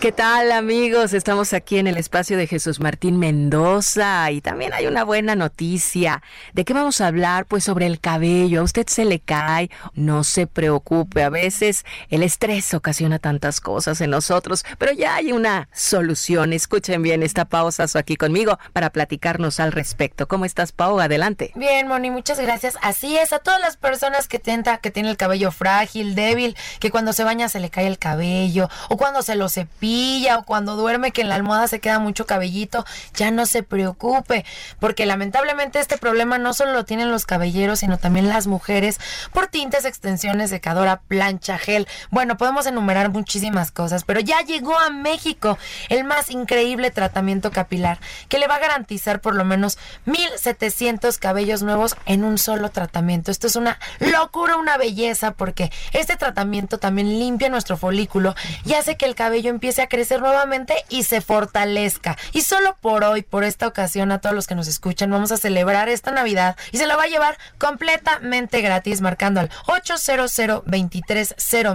¿Qué tal amigos? Estamos aquí en el espacio de Jesús Martín Mendoza y también hay una buena noticia. ¿De qué vamos a hablar? Pues sobre el cabello. A usted se le cae, no se preocupe. A veces el estrés ocasiona tantas cosas en nosotros, pero ya hay una solución. Escuchen bien esta pausa aquí conmigo para platicarnos al respecto. ¿Cómo estás, Pau? Adelante. Bien, Moni, muchas gracias. Así es, a todas las personas que tenta, que tienen el cabello frágil, débil, que cuando se baña se le cae el cabello o cuando se lo cepilla o cuando duerme que en la almohada se queda mucho cabellito, ya no se preocupe, porque lamentablemente este problema no solo lo tienen los caballeros, sino también las mujeres por tintes, extensiones, secadora, plancha, gel. Bueno, podemos enumerar muchísimas cosas, pero ya llegó a México el más increíble tratamiento capilar que le va a garantizar por lo menos 1700 cabellos nuevos en un solo tratamiento. Esto es una locura, una belleza, porque este tratamiento también limpia nuestro folículo y hace que el cabello empiece a crecer nuevamente y se fortalezca. Y solo por hoy, por esta ocasión, a todos los que nos escuchan, vamos a celebrar esta Navidad y se la va a llevar completamente gratis marcando al 800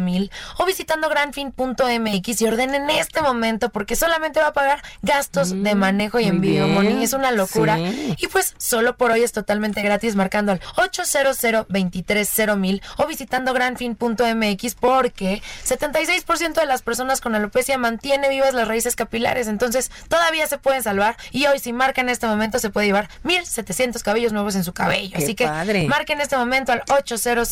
mil o visitando granfin.mx y ordenen en este momento porque solamente va a pagar gastos de mm, manejo y envío, Moni. Es una locura. Y pues solo por hoy es totalmente gratis marcando al 800 mil o visitando granfin.mx porque 76% de las personas con alopecia mantiene vivas las raíces capilares. Entonces, todavía se pueden salvar. Y hoy, si marca en este momento, se puede llevar 1700 cabellos nuevos en su cabello. Así que marque en este momento al 800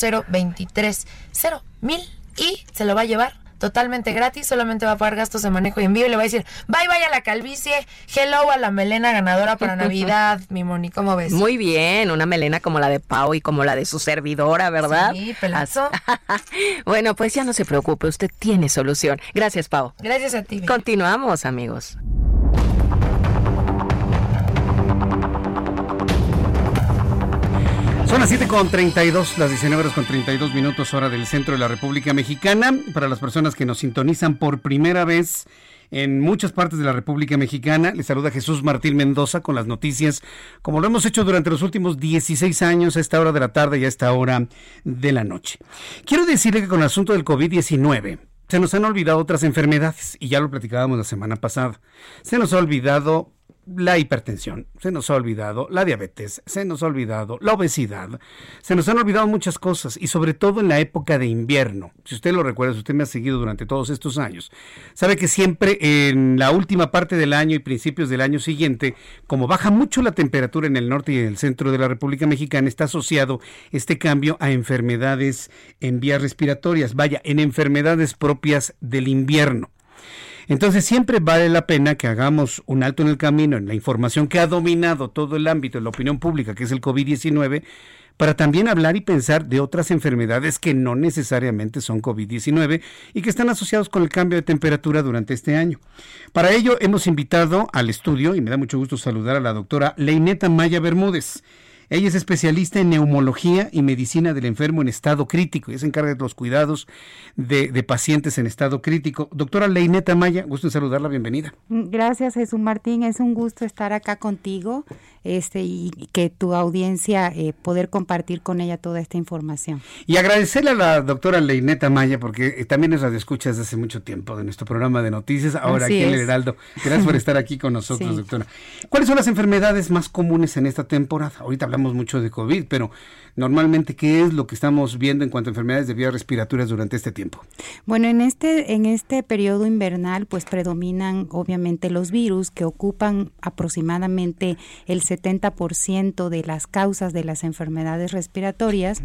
mil y se lo va a llevar totalmente gratis, solamente va a pagar gastos de manejo y envío y le va a decir, bye bye a la calvicie, hello a la melena ganadora para Navidad, mi Moni, ¿cómo ves? Muy bien, una melena como la de Pau y como la de su servidora, ¿verdad? Sí, pelazo. bueno, pues ya no se preocupe, usted tiene solución. Gracias, Pau. Gracias a ti. Continuamos, amigos. Son las 7 con 32, las 19 horas con 32 minutos hora del centro de la República Mexicana. Para las personas que nos sintonizan por primera vez en muchas partes de la República Mexicana, les saluda Jesús Martín Mendoza con las noticias, como lo hemos hecho durante los últimos 16 años, a esta hora de la tarde y a esta hora de la noche. Quiero decirle que con el asunto del COVID-19, se nos han olvidado otras enfermedades, y ya lo platicábamos la semana pasada. Se nos ha olvidado la hipertensión, se nos ha olvidado la diabetes, se nos ha olvidado la obesidad, se nos han olvidado muchas cosas y sobre todo en la época de invierno. Si usted lo recuerda, si usted me ha seguido durante todos estos años, sabe que siempre en la última parte del año y principios del año siguiente, como baja mucho la temperatura en el norte y en el centro de la República Mexicana, está asociado este cambio a enfermedades en vías respiratorias, vaya, en enfermedades propias del invierno. Entonces siempre vale la pena que hagamos un alto en el camino en la información que ha dominado todo el ámbito de la opinión pública, que es el COVID-19, para también hablar y pensar de otras enfermedades que no necesariamente son COVID-19 y que están asociados con el cambio de temperatura durante este año. Para ello hemos invitado al estudio, y me da mucho gusto saludar a la doctora Leineta Maya Bermúdez. Ella es especialista en neumología y medicina del enfermo en estado crítico. y se encarga de los cuidados de, de pacientes en estado crítico. Doctora Leineta Maya, gusto en saludarla, bienvenida. Gracias, Jesús Martín. Es un gusto estar acá contigo este, y que tu audiencia eh, poder compartir con ella toda esta información. Y agradecerle a la doctora Leineta Maya, porque eh, también es escucha desde hace mucho tiempo de nuestro programa de noticias, ahora Así aquí en es. el Heraldo. Gracias por estar aquí con nosotros, Sí. doctora. ¿Cuáles son las enfermedades más comunes en esta temporada? Ahorita hablamos mucho de COVID, pero normalmente, ¿qué es lo que estamos viendo en cuanto a enfermedades de vías respiratorias durante este tiempo? Bueno, en este, en este periodo invernal, pues predominan obviamente los virus que ocupan aproximadamente el 70% de las causas de las enfermedades respiratorias.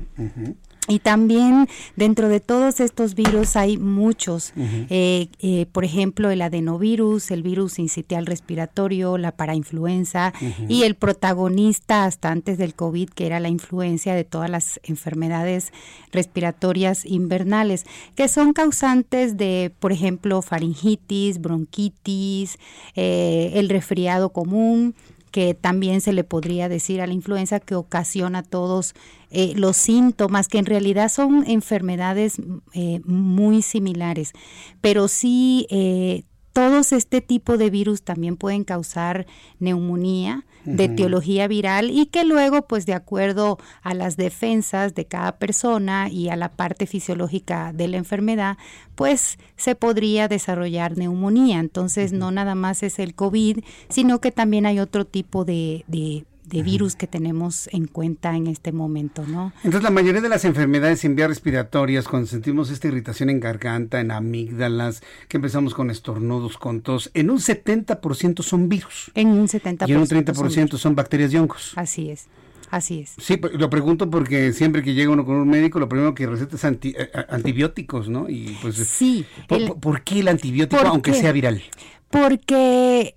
Y también dentro de todos estos virus hay muchos, eh, eh, por ejemplo el adenovirus, el virus incitial respiratorio, la parainfluenza y el protagonista hasta antes del COVID que era la influencia de todas las enfermedades respiratorias invernales, que son causantes de, por ejemplo, faringitis, bronquitis, eh, el resfriado común que también se le podría decir a la influenza que ocasiona todos eh, los síntomas, que en realidad son enfermedades eh, muy similares, pero sí eh, todos este tipo de virus también pueden causar neumonía de teología viral y que luego, pues de acuerdo a las defensas de cada persona y a la parte fisiológica de la enfermedad, pues se podría desarrollar neumonía. Entonces, no nada más es el COVID, sino que también hay otro tipo de, de- de virus que tenemos en cuenta en este momento, ¿no? Entonces, la mayoría de las enfermedades en vías respiratorias, cuando sentimos esta irritación en garganta, en amígdalas, que empezamos con estornudos, con tos, en un 70% son virus. En un 70%. Y en un son 30% son bacterias y hongos. Así es, así es. Sí, pues, lo pregunto porque siempre que llega uno con un médico, lo primero que receta es anti- eh, eh, antibióticos, ¿no? Y pues, sí. ¿por, el- por- por qué el antibiótico, ¿Por aunque qué? sea viral? Porque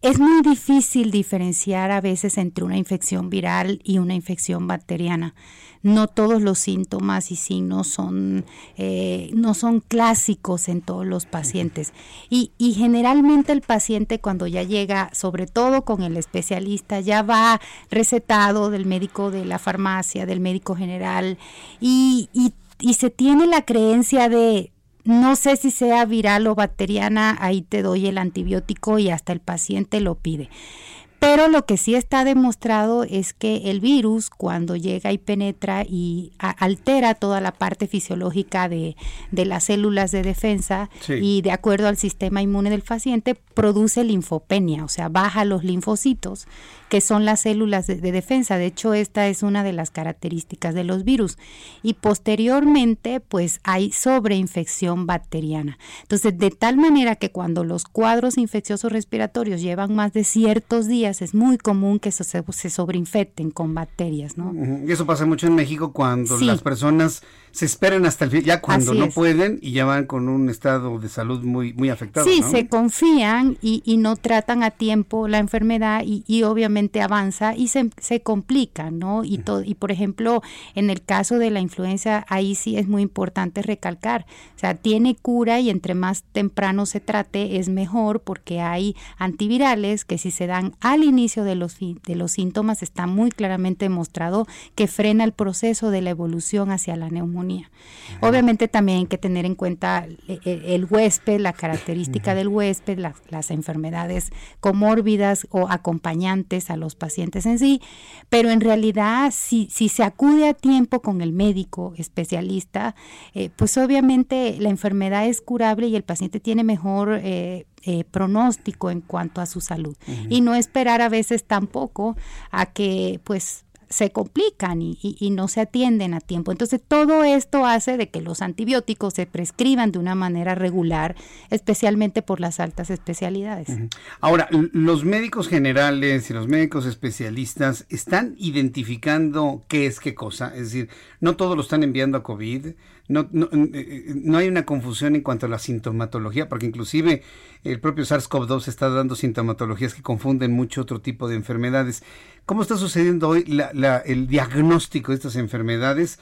es muy difícil diferenciar a veces entre una infección viral y una infección bacteriana. No todos los síntomas y signos son, eh, no son clásicos en todos los pacientes. Y, y generalmente el paciente cuando ya llega, sobre todo con el especialista, ya va recetado del médico de la farmacia, del médico general, y, y, y se tiene la creencia de no sé si sea viral o bacteriana, ahí te doy el antibiótico y hasta el paciente lo pide. Pero lo que sí está demostrado es que el virus cuando llega y penetra y altera toda la parte fisiológica de, de las células de defensa Sí. y de acuerdo al sistema inmune del paciente produce linfopenia, o sea, baja los linfocitos, que son las células de, de defensa. De hecho, esta es una de las características de los virus. Y posteriormente, pues hay sobreinfección bacteriana. Entonces, de tal manera que cuando los cuadros infecciosos respiratorios llevan más de ciertos días es muy común que se, se sobreinfecten con bacterias, ¿no? Y eso pasa mucho en México cuando las personas se esperan hasta el fin, ya cuando no pueden y ya van con un estado de salud muy, muy afectado. Sí, se confían y, y, no tratan a tiempo la enfermedad y, y obviamente avanza y se, se complica, ¿no? Y, todo, y por ejemplo, en el caso de la influenza, ahí sí es muy importante recalcar, o sea, tiene cura y entre más temprano se trate es mejor porque hay antivirales que si se dan al inicio de los, de los síntomas está muy claramente demostrado que frena el proceso de la evolución hacia la neumonía. Obviamente también hay que tener en cuenta eh, eh, el, huésped, la característica del huésped, las enfermedades comórbidas o acompañantes a los pacientes en sí, pero en realidad si, si se acude a tiempo con el médico especialista, eh, pues obviamente la enfermedad es curable y el paciente tiene mejor pronóstico en cuanto a su salud. Y no esperar a veces tampoco a que pues se complican y, no se atienden a tiempo. Entonces, todo esto hace de que los antibióticos se prescriban de una manera regular, especialmente por las altas especialidades. Ahora, los médicos generales y los médicos especialistas están identificando qué es qué cosa, es decir, no todos lo están enviando a COVID, no, no, eh, no, hay una confusión en cuanto a la sintomatología, porque inclusive el propio SARS-CoV-2 está dando sintomatologías que confunden mucho otro tipo de enfermedades. ¿Cómo está sucediendo hoy el diagnóstico de estas enfermedades?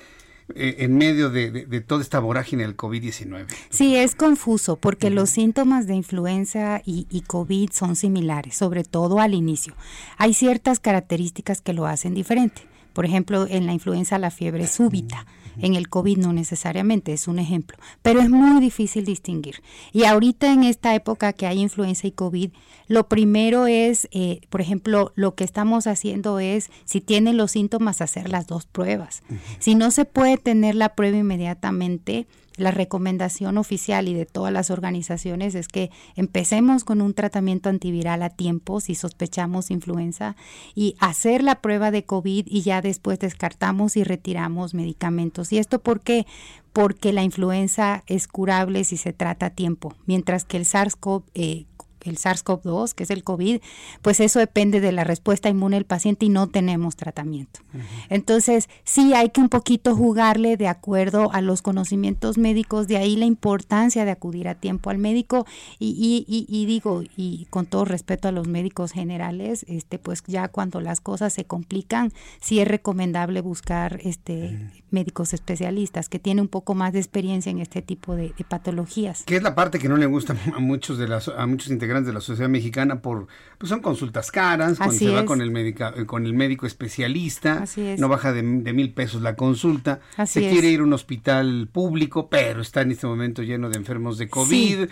Eh, en medio de, toda esta vorágine del COVID-19. Sí, es confuso porque los síntomas de influenza y, y, COVID son similares, sobre todo al inicio. Hay ciertas características que lo hacen diferente. Por ejemplo, en la influenza la fiebre súbita. En el COVID no necesariamente, es un ejemplo, pero es muy difícil distinguir. Y ahorita en esta época que hay influenza y COVID, lo primero es, eh, por ejemplo, lo que estamos haciendo es, si tienen los síntomas, hacer las dos pruebas. Si no se puede tener la prueba inmediatamente, la recomendación oficial y de todas las organizaciones es que empecemos con un tratamiento antiviral a tiempo si sospechamos influenza y hacer la prueba de COVID y ya después descartamos y retiramos medicamentos. ¿Y esto por qué? Porque la influenza es curable si se trata a tiempo, mientras que el SARS-CoV eh, el SARS-CoV-2, que es el COVID, pues eso depende de la respuesta inmune del paciente y no tenemos tratamiento. Entonces, sí hay que un poquito jugarle de acuerdo a los conocimientos médicos, de ahí la importancia de acudir a tiempo al médico y, y, digo, y con todo respeto a los médicos generales, este, pues ya cuando las cosas se complican, sí es recomendable buscar este médicos especialistas que tienen un poco más de experiencia en este tipo de, patologías. ¿Qué es la parte que no le gusta a muchos de las a muchos integrantes de la sociedad mexicana por pues son consultas caras, cuando se va con el médico con el médico especialista, no baja de, mil pesos la consulta, se quiere ir a un hospital público, pero está en este momento lleno de enfermos de COVID,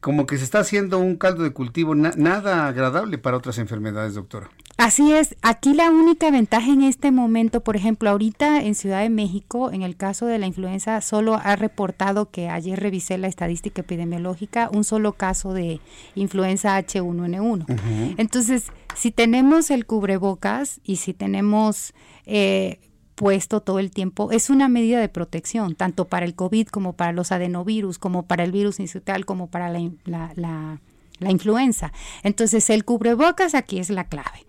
como que se está haciendo un caldo de cultivo nada agradable para otras enfermedades, doctora. Así es, aquí la única ventaja en este momento, por ejemplo, ahorita en Ciudad de México, en el caso de la influenza, solo ha reportado que ayer revisé la estadística epidemiológica, un solo caso de influenza H1N1. Entonces, si tenemos el cubrebocas y si tenemos eh, puesto todo el tiempo, es una medida de protección, tanto para el COVID como para los adenovirus, como para el virus incital, como para la, la influenza. Entonces, el cubrebocas aquí es la clave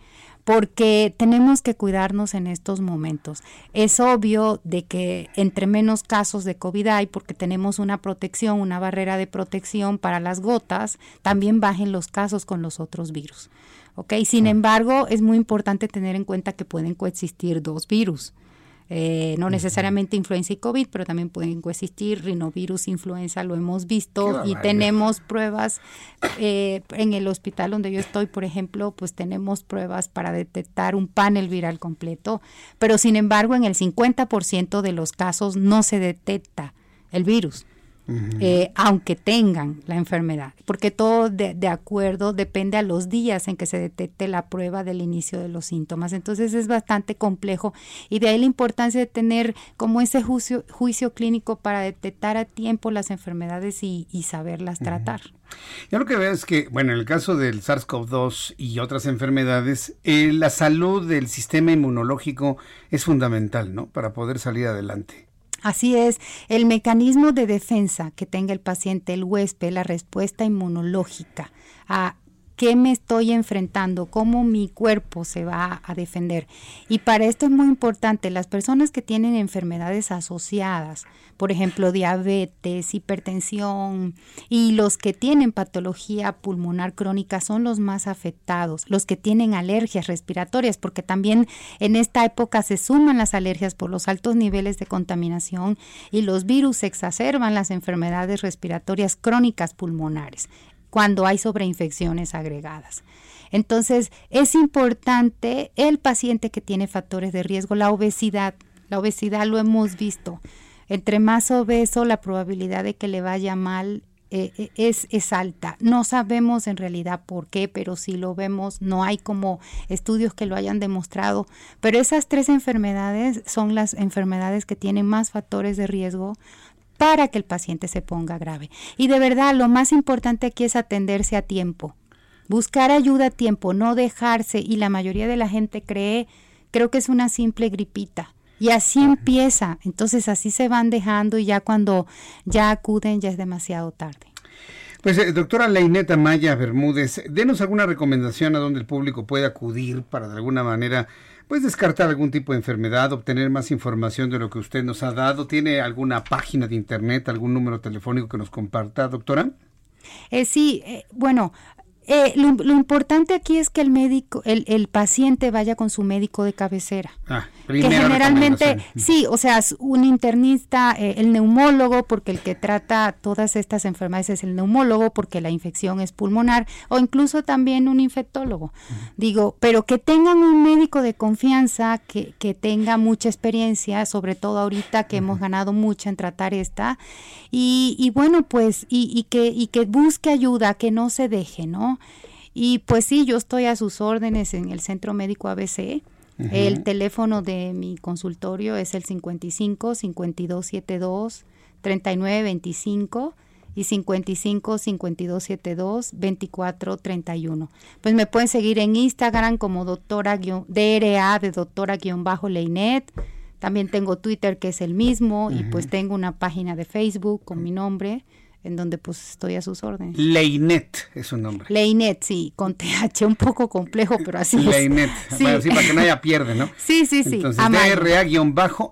porque tenemos que cuidarnos en estos momentos. Es obvio de que entre menos casos de COVID hay, porque tenemos una protección, una barrera de protección para las gotas, también bajen los casos con los otros virus. ¿Ok? Sin embargo, es muy importante tener en cuenta que pueden coexistir dos virus. Eh, no necesariamente influenza y COVID, pero también pueden coexistir. Rinovirus, influenza, lo hemos visto. Y tenemos pruebas eh, en el hospital donde yo estoy, por ejemplo, pues tenemos pruebas para detectar un panel viral completo, pero sin embargo en el 50% de los casos no se detecta el virus. Eh, aunque tengan la enfermedad, porque todo de, acuerdo depende a los días en que se detecte la prueba del inicio de los síntomas. Entonces es bastante complejo y de ahí la importancia de tener como ese juicio, juicio clínico para detectar a tiempo las enfermedades y, saberlas tratar. Yo lo que veo es que, bueno, en el caso del SARS-CoV-2 y otras enfermedades, eh, la salud del sistema inmunológico es fundamental, ¿no? Para poder salir adelante. Así es, el mecanismo de defensa que tenga el paciente, el huésped, la respuesta inmunológica a qué me estoy enfrentando, cómo mi cuerpo se va a defender. Y para esto es muy importante, las personas que tienen enfermedades asociadas, por ejemplo, diabetes, hipertensión y los que tienen patología pulmonar crónica son los más afectados, los que tienen alergias respiratorias, porque también en esta época se suman las alergias por los altos niveles de contaminación y los virus exacerban las enfermedades respiratorias crónicas pulmonares cuando hay sobreinfecciones agregadas. Entonces, es importante el paciente que tiene factores de riesgo, la obesidad. La obesidad lo hemos visto. Entre más obeso, la probabilidad de que le vaya mal eh, eh, es, es alta. No sabemos en realidad por qué, pero si lo vemos, no hay como estudios que lo hayan demostrado. Pero esas tres enfermedades son las enfermedades que tienen más factores de riesgo para que el paciente se ponga grave. Y de verdad, lo más importante aquí es atenderse a tiempo. Buscar ayuda a tiempo, no dejarse. Y la mayoría de la gente cree, creo que es una simple gripita. Y así empieza. Entonces así se van dejando y ya cuando ya acuden ya es demasiado tarde. Pues eh, doctora Leineta Maya Bermúdez, denos alguna recomendación a donde el público puede acudir para de alguna manera pues descartar algún tipo de enfermedad, obtener más información de lo que usted nos ha dado. ¿Tiene alguna página de internet, algún número telefónico que nos comparta, doctora? Eh, sí, eh, bueno, eh, lo, importante aquí es que el médico, el, el paciente vaya con su médico de cabecera. Ah, que generalmente, sí, o sea, un internista, eh, el neumólogo, porque el que trata todas estas enfermedades es el neumólogo, porque la infección es pulmonar, o incluso también un infectólogo. Digo, pero que tengan un médico de confianza, que, que tenga mucha experiencia, sobre todo ahorita que hemos ganado mucho en tratar esta, y, y bueno, pues, y, y, que, y que busque ayuda, que no se deje, ¿no? Y pues sí, yo estoy a sus órdenes en el Centro Médico ABC. El teléfono de mi consultorio es el 55 5272 3925 y 55 5272 2431. Pues me pueden seguir en Instagram como doctora DRA de doctora guion bajo Leinet. También tengo Twitter que es el mismo y pues tengo una página de Facebook con mi nombre en donde pues estoy a sus órdenes. Leinet es su nombre. Leinet, sí, con TH un poco complejo, pero así Leinet. es. Leinet, sí. para que haya pierde, ¿no? Sí, sí, sí. Entonces, DRA-Leinet.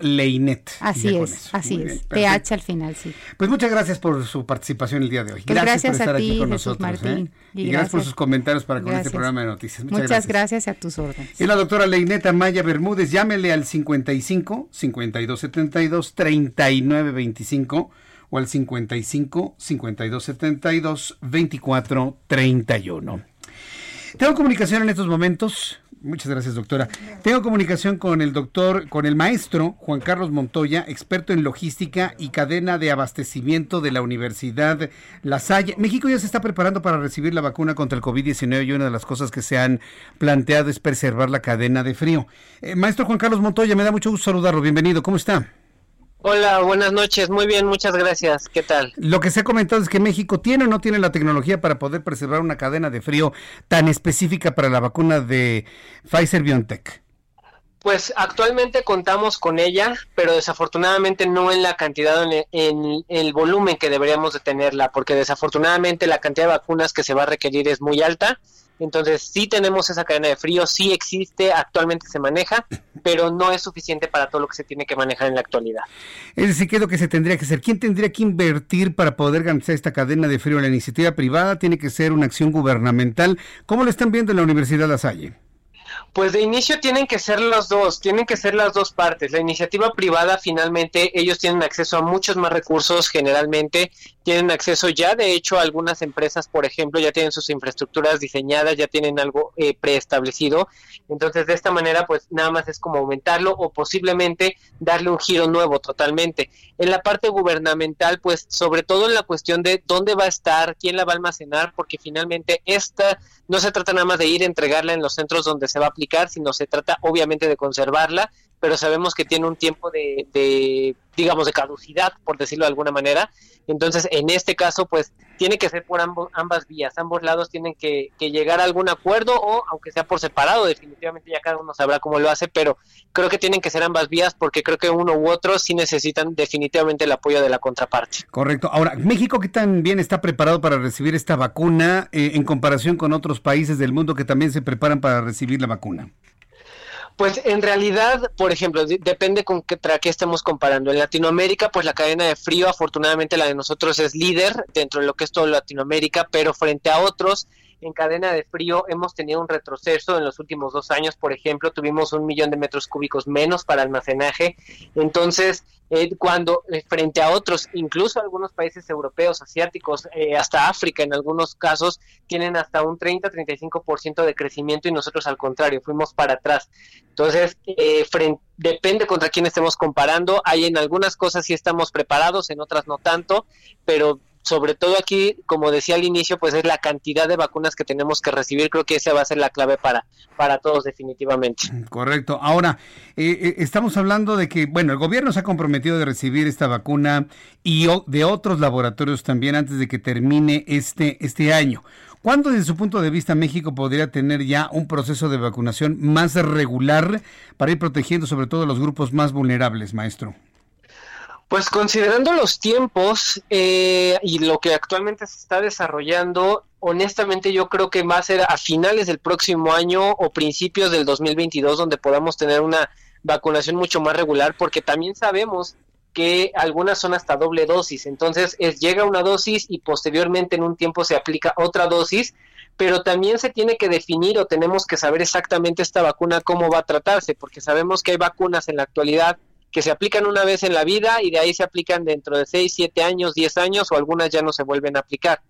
Así es, así es. TH al final, sí. Pues muchas gracias por su participación el día de hoy. Pues gracias, por estar aquí con nosotros. Martín. ¿eh? Y, gracias, por sus comentarios para con este programa de noticias. Muchas, muchas gracias. a tus órdenes. Y la doctora Leineta Maya Bermúdez, llámele al 55 5272 3925 o al 55 52 72 24 31. Tengo comunicación en estos momentos. Muchas gracias, doctora. Tengo comunicación con el doctor, con el maestro Juan Carlos Montoya, experto en logística y cadena de abastecimiento de la Universidad La Salle. México ya se está preparando para recibir la vacuna contra el COVID-19 y una de las cosas que se han planteado es preservar la cadena de frío. Eh, maestro Juan Carlos Montoya, me da mucho gusto saludarlo. Bienvenido. ¿Cómo está? Hola, buenas noches. Muy bien, muchas gracias. ¿Qué tal? Lo que se ha comentado es que México tiene o no tiene la tecnología para poder preservar una cadena de frío tan específica para la vacuna de Pfizer BioNTech. Pues actualmente contamos con ella, pero desafortunadamente no en la cantidad, en, en, el volumen que deberíamos de tenerla, porque desafortunadamente la cantidad de vacunas que se va a requerir es muy alta entonces sí tenemos esa cadena de frío, sí existe, actualmente se maneja, pero no es suficiente para todo lo que se tiene que manejar en la actualidad. Es decir, ¿qué es lo que se tendría que hacer? ¿Quién tendría que invertir para poder garantizar esta cadena de frío? ¿La iniciativa privada tiene que ser una acción gubernamental? ¿Cómo lo están viendo en la Universidad La Salle? Pues de inicio tienen que ser los dos, tienen que ser las dos partes. La iniciativa privada finalmente ellos tienen acceso a muchos más recursos generalmente, tienen acceso ya de hecho algunas empresas, por ejemplo, ya tienen sus infraestructuras diseñadas, ya tienen algo eh, preestablecido. Entonces de esta manera pues nada más es como aumentarlo o posiblemente darle un giro nuevo totalmente. En la parte gubernamental pues sobre todo en la cuestión de dónde va a estar, quién la va a almacenar, porque finalmente esta no se trata nada más de ir a entregarla en los centros donde se va a aplicar, sino se trata obviamente de conservarla, pero sabemos que tiene un tiempo de, digamos, de caducidad, por decirlo de alguna manera. Entonces, en este caso, pues tiene que ser por ambas vías, ambos lados tienen que, llegar a algún acuerdo o aunque sea por separado, definitivamente ya cada uno sabrá cómo lo hace, pero creo que tienen que ser ambas vías porque creo que uno u otro sí necesitan definitivamente el apoyo de la contraparte. Correcto. Ahora, México que también está preparado para recibir esta vacuna eh, en comparación con otros países del mundo que también se preparan para recibir la vacuna. Pues en realidad, por ejemplo, depende con qué, qué estemos comparando. En Latinoamérica, pues la cadena de frío, afortunadamente la de nosotros es líder dentro de lo que es todo Latinoamérica, pero frente a otros, en cadena de frío hemos tenido un retroceso en los últimos dos años, por ejemplo, tuvimos un millón de metros cúbicos menos para almacenaje. Entonces, eh, cuando eh, frente a otros, incluso algunos países europeos, asiáticos, eh, hasta África en algunos casos, tienen hasta un 30-35% de crecimiento y nosotros al contrario, fuimos para atrás. Entonces, depende contra quién estemos comparando. Hay en algunas cosas sí estamos preparados, en otras no tanto, pero sobre todo aquí, como decía al inicio, pues es la cantidad de vacunas que tenemos que recibir. Creo que esa va a ser la clave para, para todos definitivamente. Correcto. Ahora, eh, eh, estamos hablando de que, bueno, el gobierno se ha comprometido de recibir esta vacuna y de otros laboratorios también antes de que termine este, este año. ¿Cuándo, desde su punto de vista, México podría tener ya un proceso de vacunación más regular para ir protegiendo sobre todo a los grupos más vulnerables, maestro? Pues considerando los tiempos eh, y lo que actualmente se está desarrollando, honestamente yo creo que va a ser a finales del próximo año o principios del 2022 donde podamos tener una vacunación mucho más regular, porque también sabemos que algunas son hasta doble dosis, entonces es, llega una dosis y posteriormente en un tiempo se aplica otra dosis, pero también se tiene que definir o tenemos que saber exactamente esta vacuna cómo va a tratarse, porque sabemos que hay vacunas en la actualidad que se aplican una vez en la vida y de ahí se aplican dentro de 6, 7 años, 10 años o algunas ya no se vuelven a aplicar.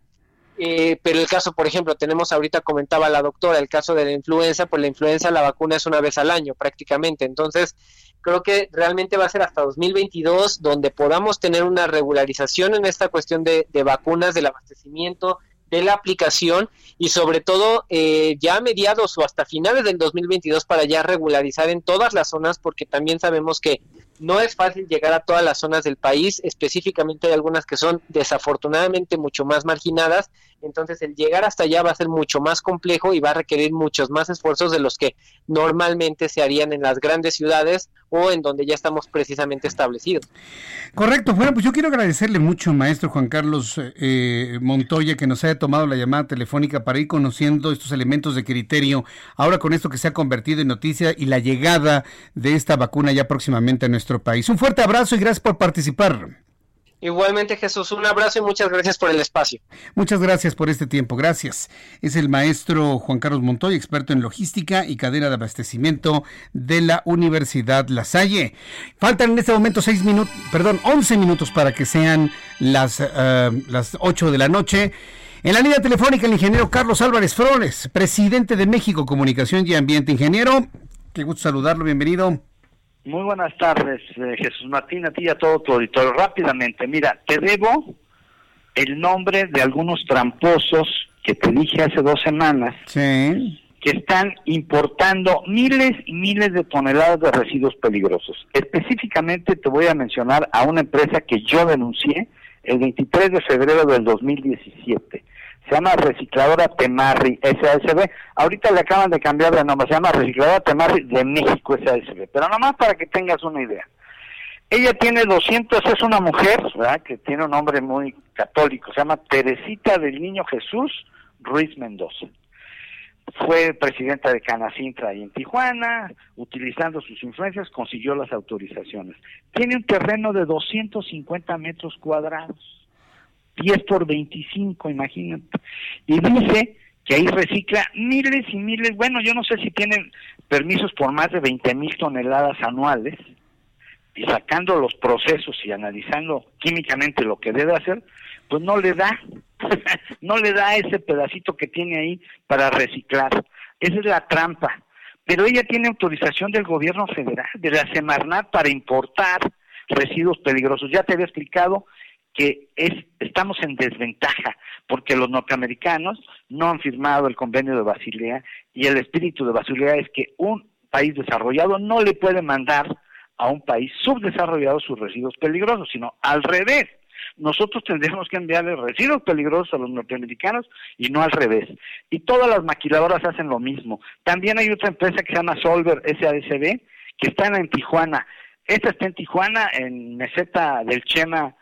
Eh, pero el caso, por ejemplo, tenemos ahorita, comentaba la doctora, el caso de la influenza, pues la influenza la vacuna es una vez al año prácticamente. Entonces, creo que realmente va a ser hasta 2022 donde podamos tener una regularización en esta cuestión de, de vacunas, del abastecimiento, de la aplicación y sobre todo eh, ya a mediados o hasta finales del 2022 para ya regularizar en todas las zonas porque también sabemos que no es fácil llegar a todas las zonas del país, específicamente hay algunas que son desafortunadamente mucho más marginadas, entonces el llegar hasta allá va a ser mucho más complejo y va a requerir muchos más esfuerzos de los que normalmente se harían en las grandes ciudades o en donde ya estamos precisamente establecidos. Correcto, bueno, pues yo quiero agradecerle mucho, maestro Juan Carlos eh, Montoya, que nos haya tomado la llamada telefónica para ir conociendo estos elementos de criterio, ahora con esto que se ha convertido en noticia y la llegada de esta vacuna ya próximamente a nuestro país. Un fuerte abrazo y gracias por participar. Igualmente Jesús, un abrazo y muchas gracias por el espacio. Muchas gracias por este tiempo, gracias. Es el maestro Juan Carlos Montoy, experto en logística y cadena de abastecimiento de la Universidad La Salle. Faltan en este momento seis minutos, perdón, once minutos para que sean las, uh, las ocho de la noche. En la línea telefónica el ingeniero Carlos Álvarez Flores, presidente de México Comunicación y Ambiente. Ingeniero, qué gusto saludarlo, bienvenido. Muy buenas tardes, eh, Jesús Martín, a ti y a todo tu auditorio. Rápidamente, mira, te debo el nombre de algunos tramposos que te dije hace dos semanas. Que están importando miles y miles de toneladas de residuos peligrosos. Específicamente te voy a mencionar a una empresa que yo denuncié el 23 de febrero del 2017 se llama Recicladora Temarri SASB. Ahorita le acaban de cambiar de nombre, se llama Recicladora Temarri de México SASB. Pero nomás para que tengas una idea. Ella tiene 200, es una mujer, ¿verdad? Que tiene un nombre muy católico, se llama Teresita del Niño Jesús Ruiz Mendoza. Fue presidenta de Canacintra ahí en Tijuana, utilizando sus influencias consiguió las autorizaciones. Tiene un terreno de 250 metros cuadrados 10 por 25, imagínate. Y dice que ahí recicla miles y miles, bueno, yo no sé si tienen permisos por más de 20 mil toneladas anuales, y sacando los procesos y analizando químicamente lo que debe hacer, pues no le da, no le da ese pedacito que tiene ahí para reciclar. Esa es la trampa. Pero ella tiene autorización del gobierno federal, de la Semarnat, para importar residuos peligrosos. Ya te había explicado que es, estamos en desventaja porque los norteamericanos no han firmado el convenio de Basilea y el espíritu de Basilea es que un país desarrollado no le puede mandar a un país subdesarrollado sus residuos peligrosos, sino al revés. nosotros tendríamos que enviarle residuos peligrosos a los norteamericanos y no al revés. Y todas las maquiladoras hacen lo mismo. También hay otra empresa que se llama Solver SADCB, que está en Tijuana. Esta está en Tijuana, en Meseta del Chema,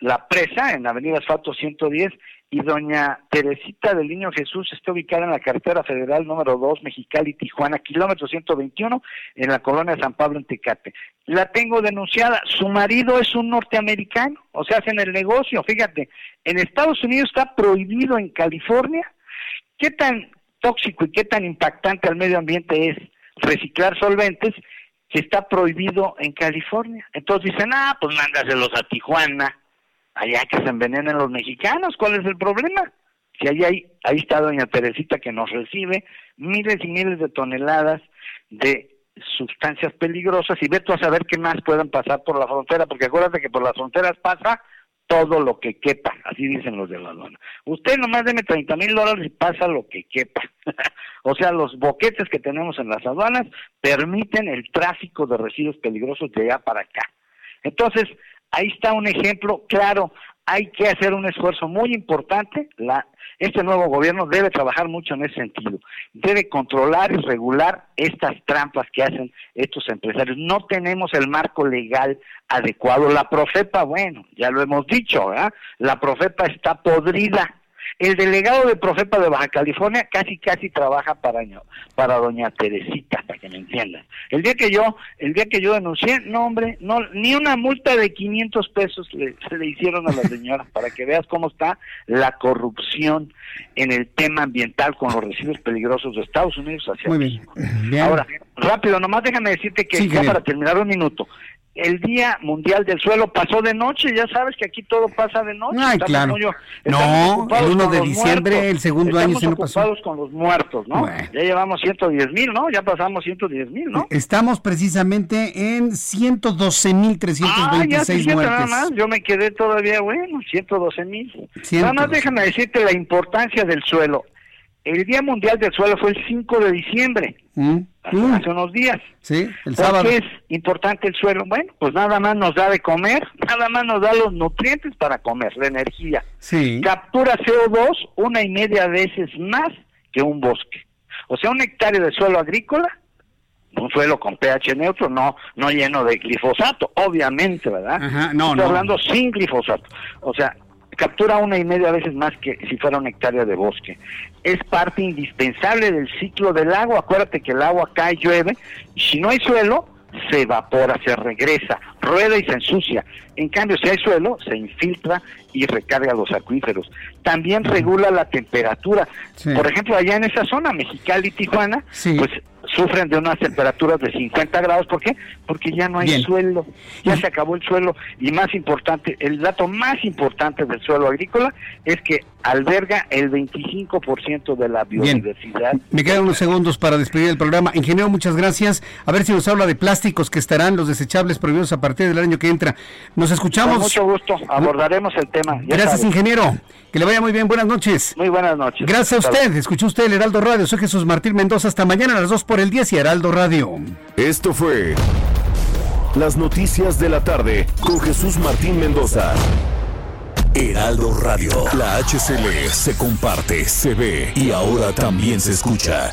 La Presa, en Avenida Asfalto 110, y doña Teresita del Niño Jesús está ubicada en la carretera federal número 2, Mexicali, Tijuana, kilómetro 121, en la colonia San Pablo, en Tecate. La tengo denunciada, su marido es un norteamericano, o sea, hacen el negocio, fíjate, en Estados Unidos está prohibido en California. ¿Qué tan tóxico y qué tan impactante al medio ambiente es reciclar solventes que está prohibido en California? Entonces dicen, ah, pues mándaselos a Tijuana allá que se envenenen los mexicanos, ¿cuál es el problema? Si ahí, ahí, ahí está doña Teresita que nos recibe miles y miles de toneladas de sustancias peligrosas y ve tú a saber qué más puedan pasar por la frontera, porque acuérdate que por las fronteras pasa todo lo que quepa, así dicen los de la aduana. Usted nomás deme 30 mil dólares y pasa lo que quepa. o sea, los boquetes que tenemos en las aduanas permiten el tráfico de residuos peligrosos de allá para acá. Entonces, ahí está un ejemplo claro. Hay que hacer un esfuerzo muy importante. La, este nuevo gobierno debe trabajar mucho en ese sentido. Debe controlar y regular estas trampas que hacen estos empresarios. No tenemos el marco legal adecuado. La Profepa, bueno, ya lo hemos dicho, ¿verdad? La Profepa está podrida el delegado de Profepa de Baja California casi casi trabaja para para doña Teresita, para que me entiendan. El día que yo, el día que yo denuncié, no hombre, no ni una multa de 500 pesos le, se le hicieron a la señora para que veas cómo está la corrupción en el tema ambiental con los residuos peligrosos de Estados Unidos hacia Muy México. Bien. Ahora, rápido, nomás déjame decirte que ya para terminar un minuto, el Día Mundial del Suelo pasó de noche, ya sabes que aquí todo pasa de noche. Ay, claro. no, el 1 de diciembre, el segundo año se no pasó. ocupados con los muertos, ¿no? Ya llevamos 110 mil, ¿no? Ya pasamos 110 mil, ¿no? Estamos precisamente en 112 mil 326 ah, muertes. Nada más, yo me quedé todavía, bueno, 112 mil. Nada más déjame decirte la importancia del suelo. El Día Mundial del Suelo fue el 5 de diciembre, mm, hace, mm. unos días. Sí, el ¿Por qué es importante el suelo? Bueno, pues nada más nos da de comer, nada más nos da los nutrientes para comer, la energía. Sí. Captura CO2 una y media veces más que un bosque. O sea, un hectárea de suelo agrícola, un suelo con pH neutro, no no lleno de glifosato, obviamente, ¿verdad? Ajá, no, Estoy hablando sin glifosato. O sea, captura una y media veces más que si fuera una hectárea de bosque. Es parte indispensable del ciclo del agua. Acuérdate que el agua cae, llueve, y si no hay suelo, se evapora, se regresa, rueda y se ensucia. En cambio, si hay suelo, se infiltra y recarga los acuíferos. También regula la temperatura. Por ejemplo, allá en esa zona, Mexicali y Tijuana, pues sufren de unas temperaturas de 50 grados. ¿Por qué? Porque ya no hay suelo, ya se acabó el suelo. Y más importante, el dato más importante del suelo agrícola es que alberga el 25% de la biodiversidad. Me quedan unos segundos para despedir el programa. Ingeniero, muchas gracias. A ver si nos habla de plásticos que estarán los desechables prohibidos a partir del año que entra. Nos escuchamos. Con mucho gusto, abordaremos el tema. gracias, ingeniero. Que le vaya muy bien. Buenas noches. Muy buenas noches. Gracias a usted. Escuchó usted el Heraldo Radio. Soy Jesús Martín Mendoza. Hasta mañana a las 2 por el 10 y Heraldo Radio. Esto fue Las Noticias de la Tarde con Jesús Martín Mendoza. Heraldo Radio. La HCL se comparte, se ve y ahora también se escucha.